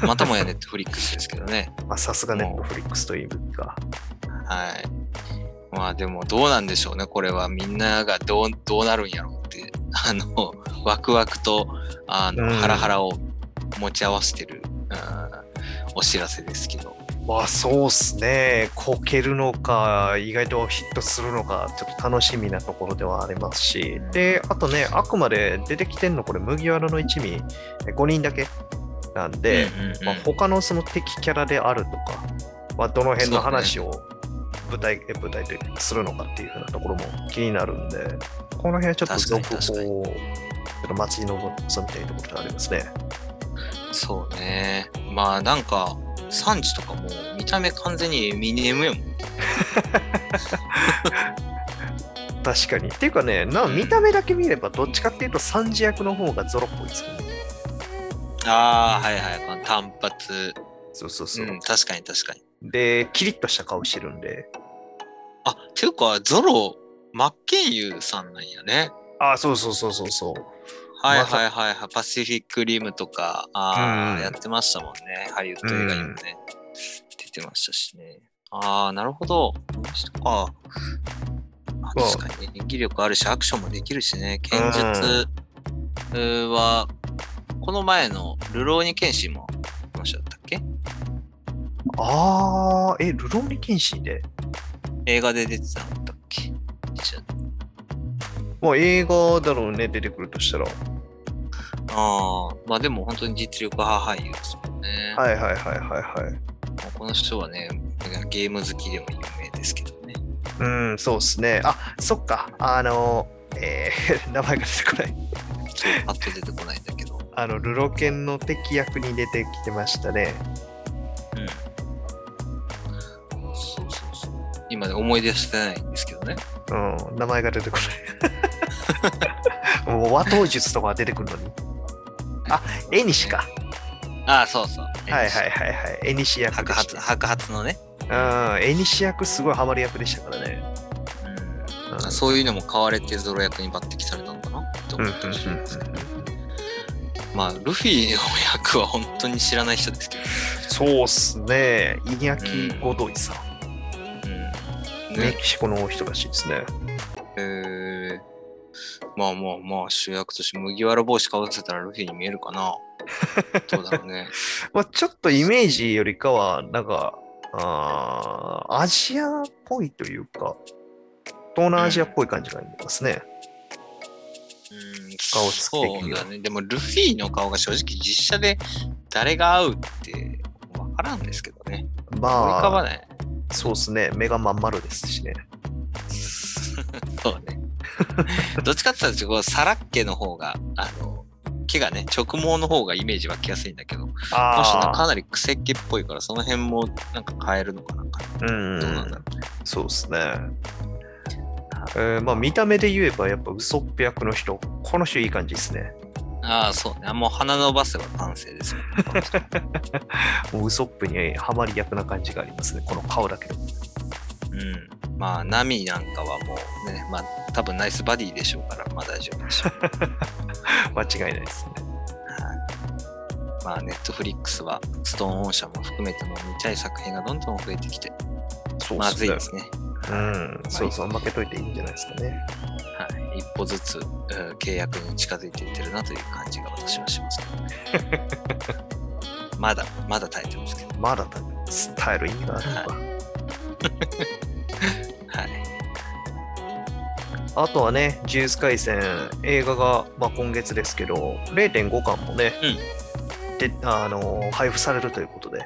またもやネットフリックスですけどね。まあ、さすがネットフリックスというか。はい。まあでもどうなんでしょうね。これはみんながどうどうなるんやろうって、あの、ワクワクと、あの、うんハラハラを持ち合わせてる、うんお知らせですけど。まあそうっすね。こけるのか、意外とヒットするのか、ちょっと楽しみなところではありますし。で、あとね、あくまで出てきてんの、これ、麦わらの一味、5人だけなんで、うんうんうんまあ、他のその敵キャラであるとか、まあ、どの辺の話を舞台、え舞台でするのかっていうふうなところも気になるんで、この辺はちょっと確かに続確かに報をちょっと待ち望みたいところがありますね。そうね。まあなんか、サンジとかも見た目完全にエミネムやもん。確かに。っていうかね、な見た目だけ見れば、どっちかっていうと、三次役の方がゾロっぽいですよね。ああ、はいはい。この単発。そうそうそうう。ん、確かに確かに。で、キリッとした顔してるんで。あ、っていうか、ゾロ、マッケンユーさんなんやね。あ、そうそうそうそうそう。はいはいはいはい。パシフィックリムとか、ああ、うんやってましたもんね。ハリウッド映画にもね。出てましたしね。ああ、なるほど。あそう確かに演技力あるし、アクションもできるしね。剣術うーは、この前のルローニケンシンもこの人だったっけ？あー、え、ルローニケンシンで？映画で出てたんだっけ？まあ映画だろうね、出てくるとしたら。ああ、まあでも本当に実力派俳優ですもんね。はいはいはいはいはい。この人はね、ゲーム好きでも有名ですけどね。うん、そうっすね。あ、そっか。あの、えー 名前が出てこない。そう、パッと出てこないんだけど。あの、ルロケンの敵役に出てきてましたね。ね、思い出してないんですけどね。うん、名前が出てこない。もう和刀術とか出てくるのに。あ、絵西か。ああ、そうそう。はいはいはいはい。絵西役白髪。白髪のね。うん、絵西役すごいハマり役でしたからね。うん。うんそういうのも買われてゾロ役に抜擢されたのかな？っ思ったりするんですけど。うんまあ、ルフィの役は本当に知らない人ですけど。そうっすね。イニャキ・ゴドイさん。うん。ね。メキシコの人らしいですね。えー、まあまあまあ、主役として麦わら帽子かぶせたらルフィに見えるかな。どうだろうね。まあ、ちょっとイメージよりかは、なんか、あーアジアっぽいというか、東南アジアっぽい感じがありますね。うん、顔つき的にはそうだね。でも、ルフィの顔が正直実写で誰が合うってわからんですけどね。思い浮かばまあ、ない。そうですね。目がまん丸ですしね。そうね。どっちかって言ったら、サラッケの方が、あの、毛がね、直毛の方がイメージ湧きやすいんだけど、あかなり癖っ気っぽいから、その辺もなんか変えるのかな。うんどうなんだろうね。そうですね。えーまあ、見た目で言えば、やっぱウソップ役の人、この人いい感じですね。ああ、そうね。もう鼻伸ばせば完成ですよ、ね。もうウソップにハマり役な感じがありますね。この顔だけでも。うん。まあ、ナミなんかはもうね、まあ、多分ナイスバディでしょうから、まあ大丈夫でしょう。間違いないですね。はいまあ、ネットフリックスはストーンオンも含めても見たい作品がどんどん増えてきて、まそうねずいですね。うん、そうそう、負けといていいんじゃないですかね。はい、一歩ずつ、うん契約に近づいていってるなという感じが私はしますけどね。まだ、まだ耐えてますけど。まだ耐える意味があるのか。はい。あとはね、ジュース回戦、映画が、まあ、今月ですけど、0.5巻もね、であの配布されるということで、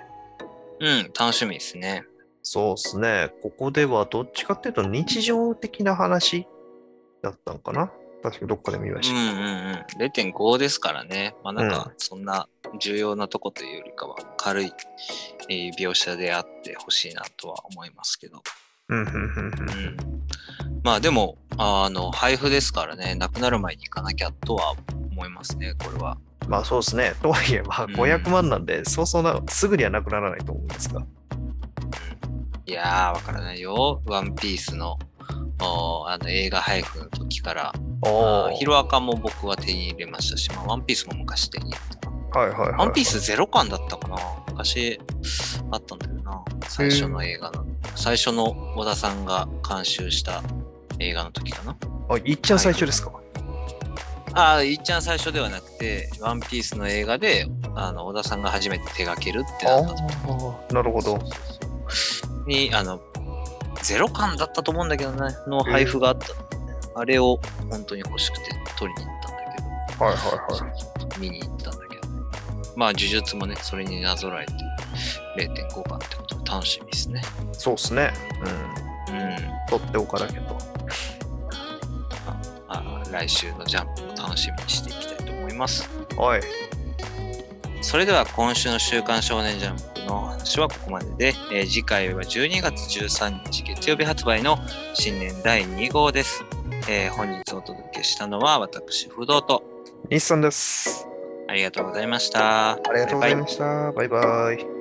うん、楽しみですね。そうですね、ここではどっちかっていうと日常的な話だったんかな？確かどっかで見ました。うんうんうん。0.5ですからね。まあなんうか、そんな重要なとこというよりかは、軽い、えー描写であってほしいなとは思いますけど。うんうんうんうんうん。まあでも、あの、配布ですからね、なくなる前に行かなきゃとは思いますね、これは。まあそうですね。とはいえ、まあうん500万なんで、そうそうな、すぐにはなくならないと思うんですが。いやー、わからないよ。ワンピースの、あの映画配布の時から、おヒロアカも僕は手に入れましたし、まあ、ワンピースも昔手に入れた。はいはいはい、ワンピースゼロ巻だったかな昔あったんだよな。最初の映画の。最初の小田さんが監修した映画の時かな。あ、いっちゃん最初ですか、ああ、いっちゃん最初ではなくて、ワンピースの映画で、あの、小田さんが初めて手掛けるってなった時ああ、なるほど。に、あの、ゼロ巻だったと思うんだけどね、の配布があった。あれを本当に欲しくて取りに行ったんだけど。はいはいはい。見に行ったんだけど、まあ呪術もね、それになぞらえて0.5巻ってことで楽しみですね。そうっすね。うん。うん。取っておかなきゃと。あ来週のジャンプも楽しみにしていきたいと思います。はい。それでは今週の週刊少年ジャンプの話はここまでで、えー次回は12月13日月曜日発売の新年第2号です。えー本日お届けしたのは私、不動と日産です。ありがとうございました。あありがとうございました。バイバイ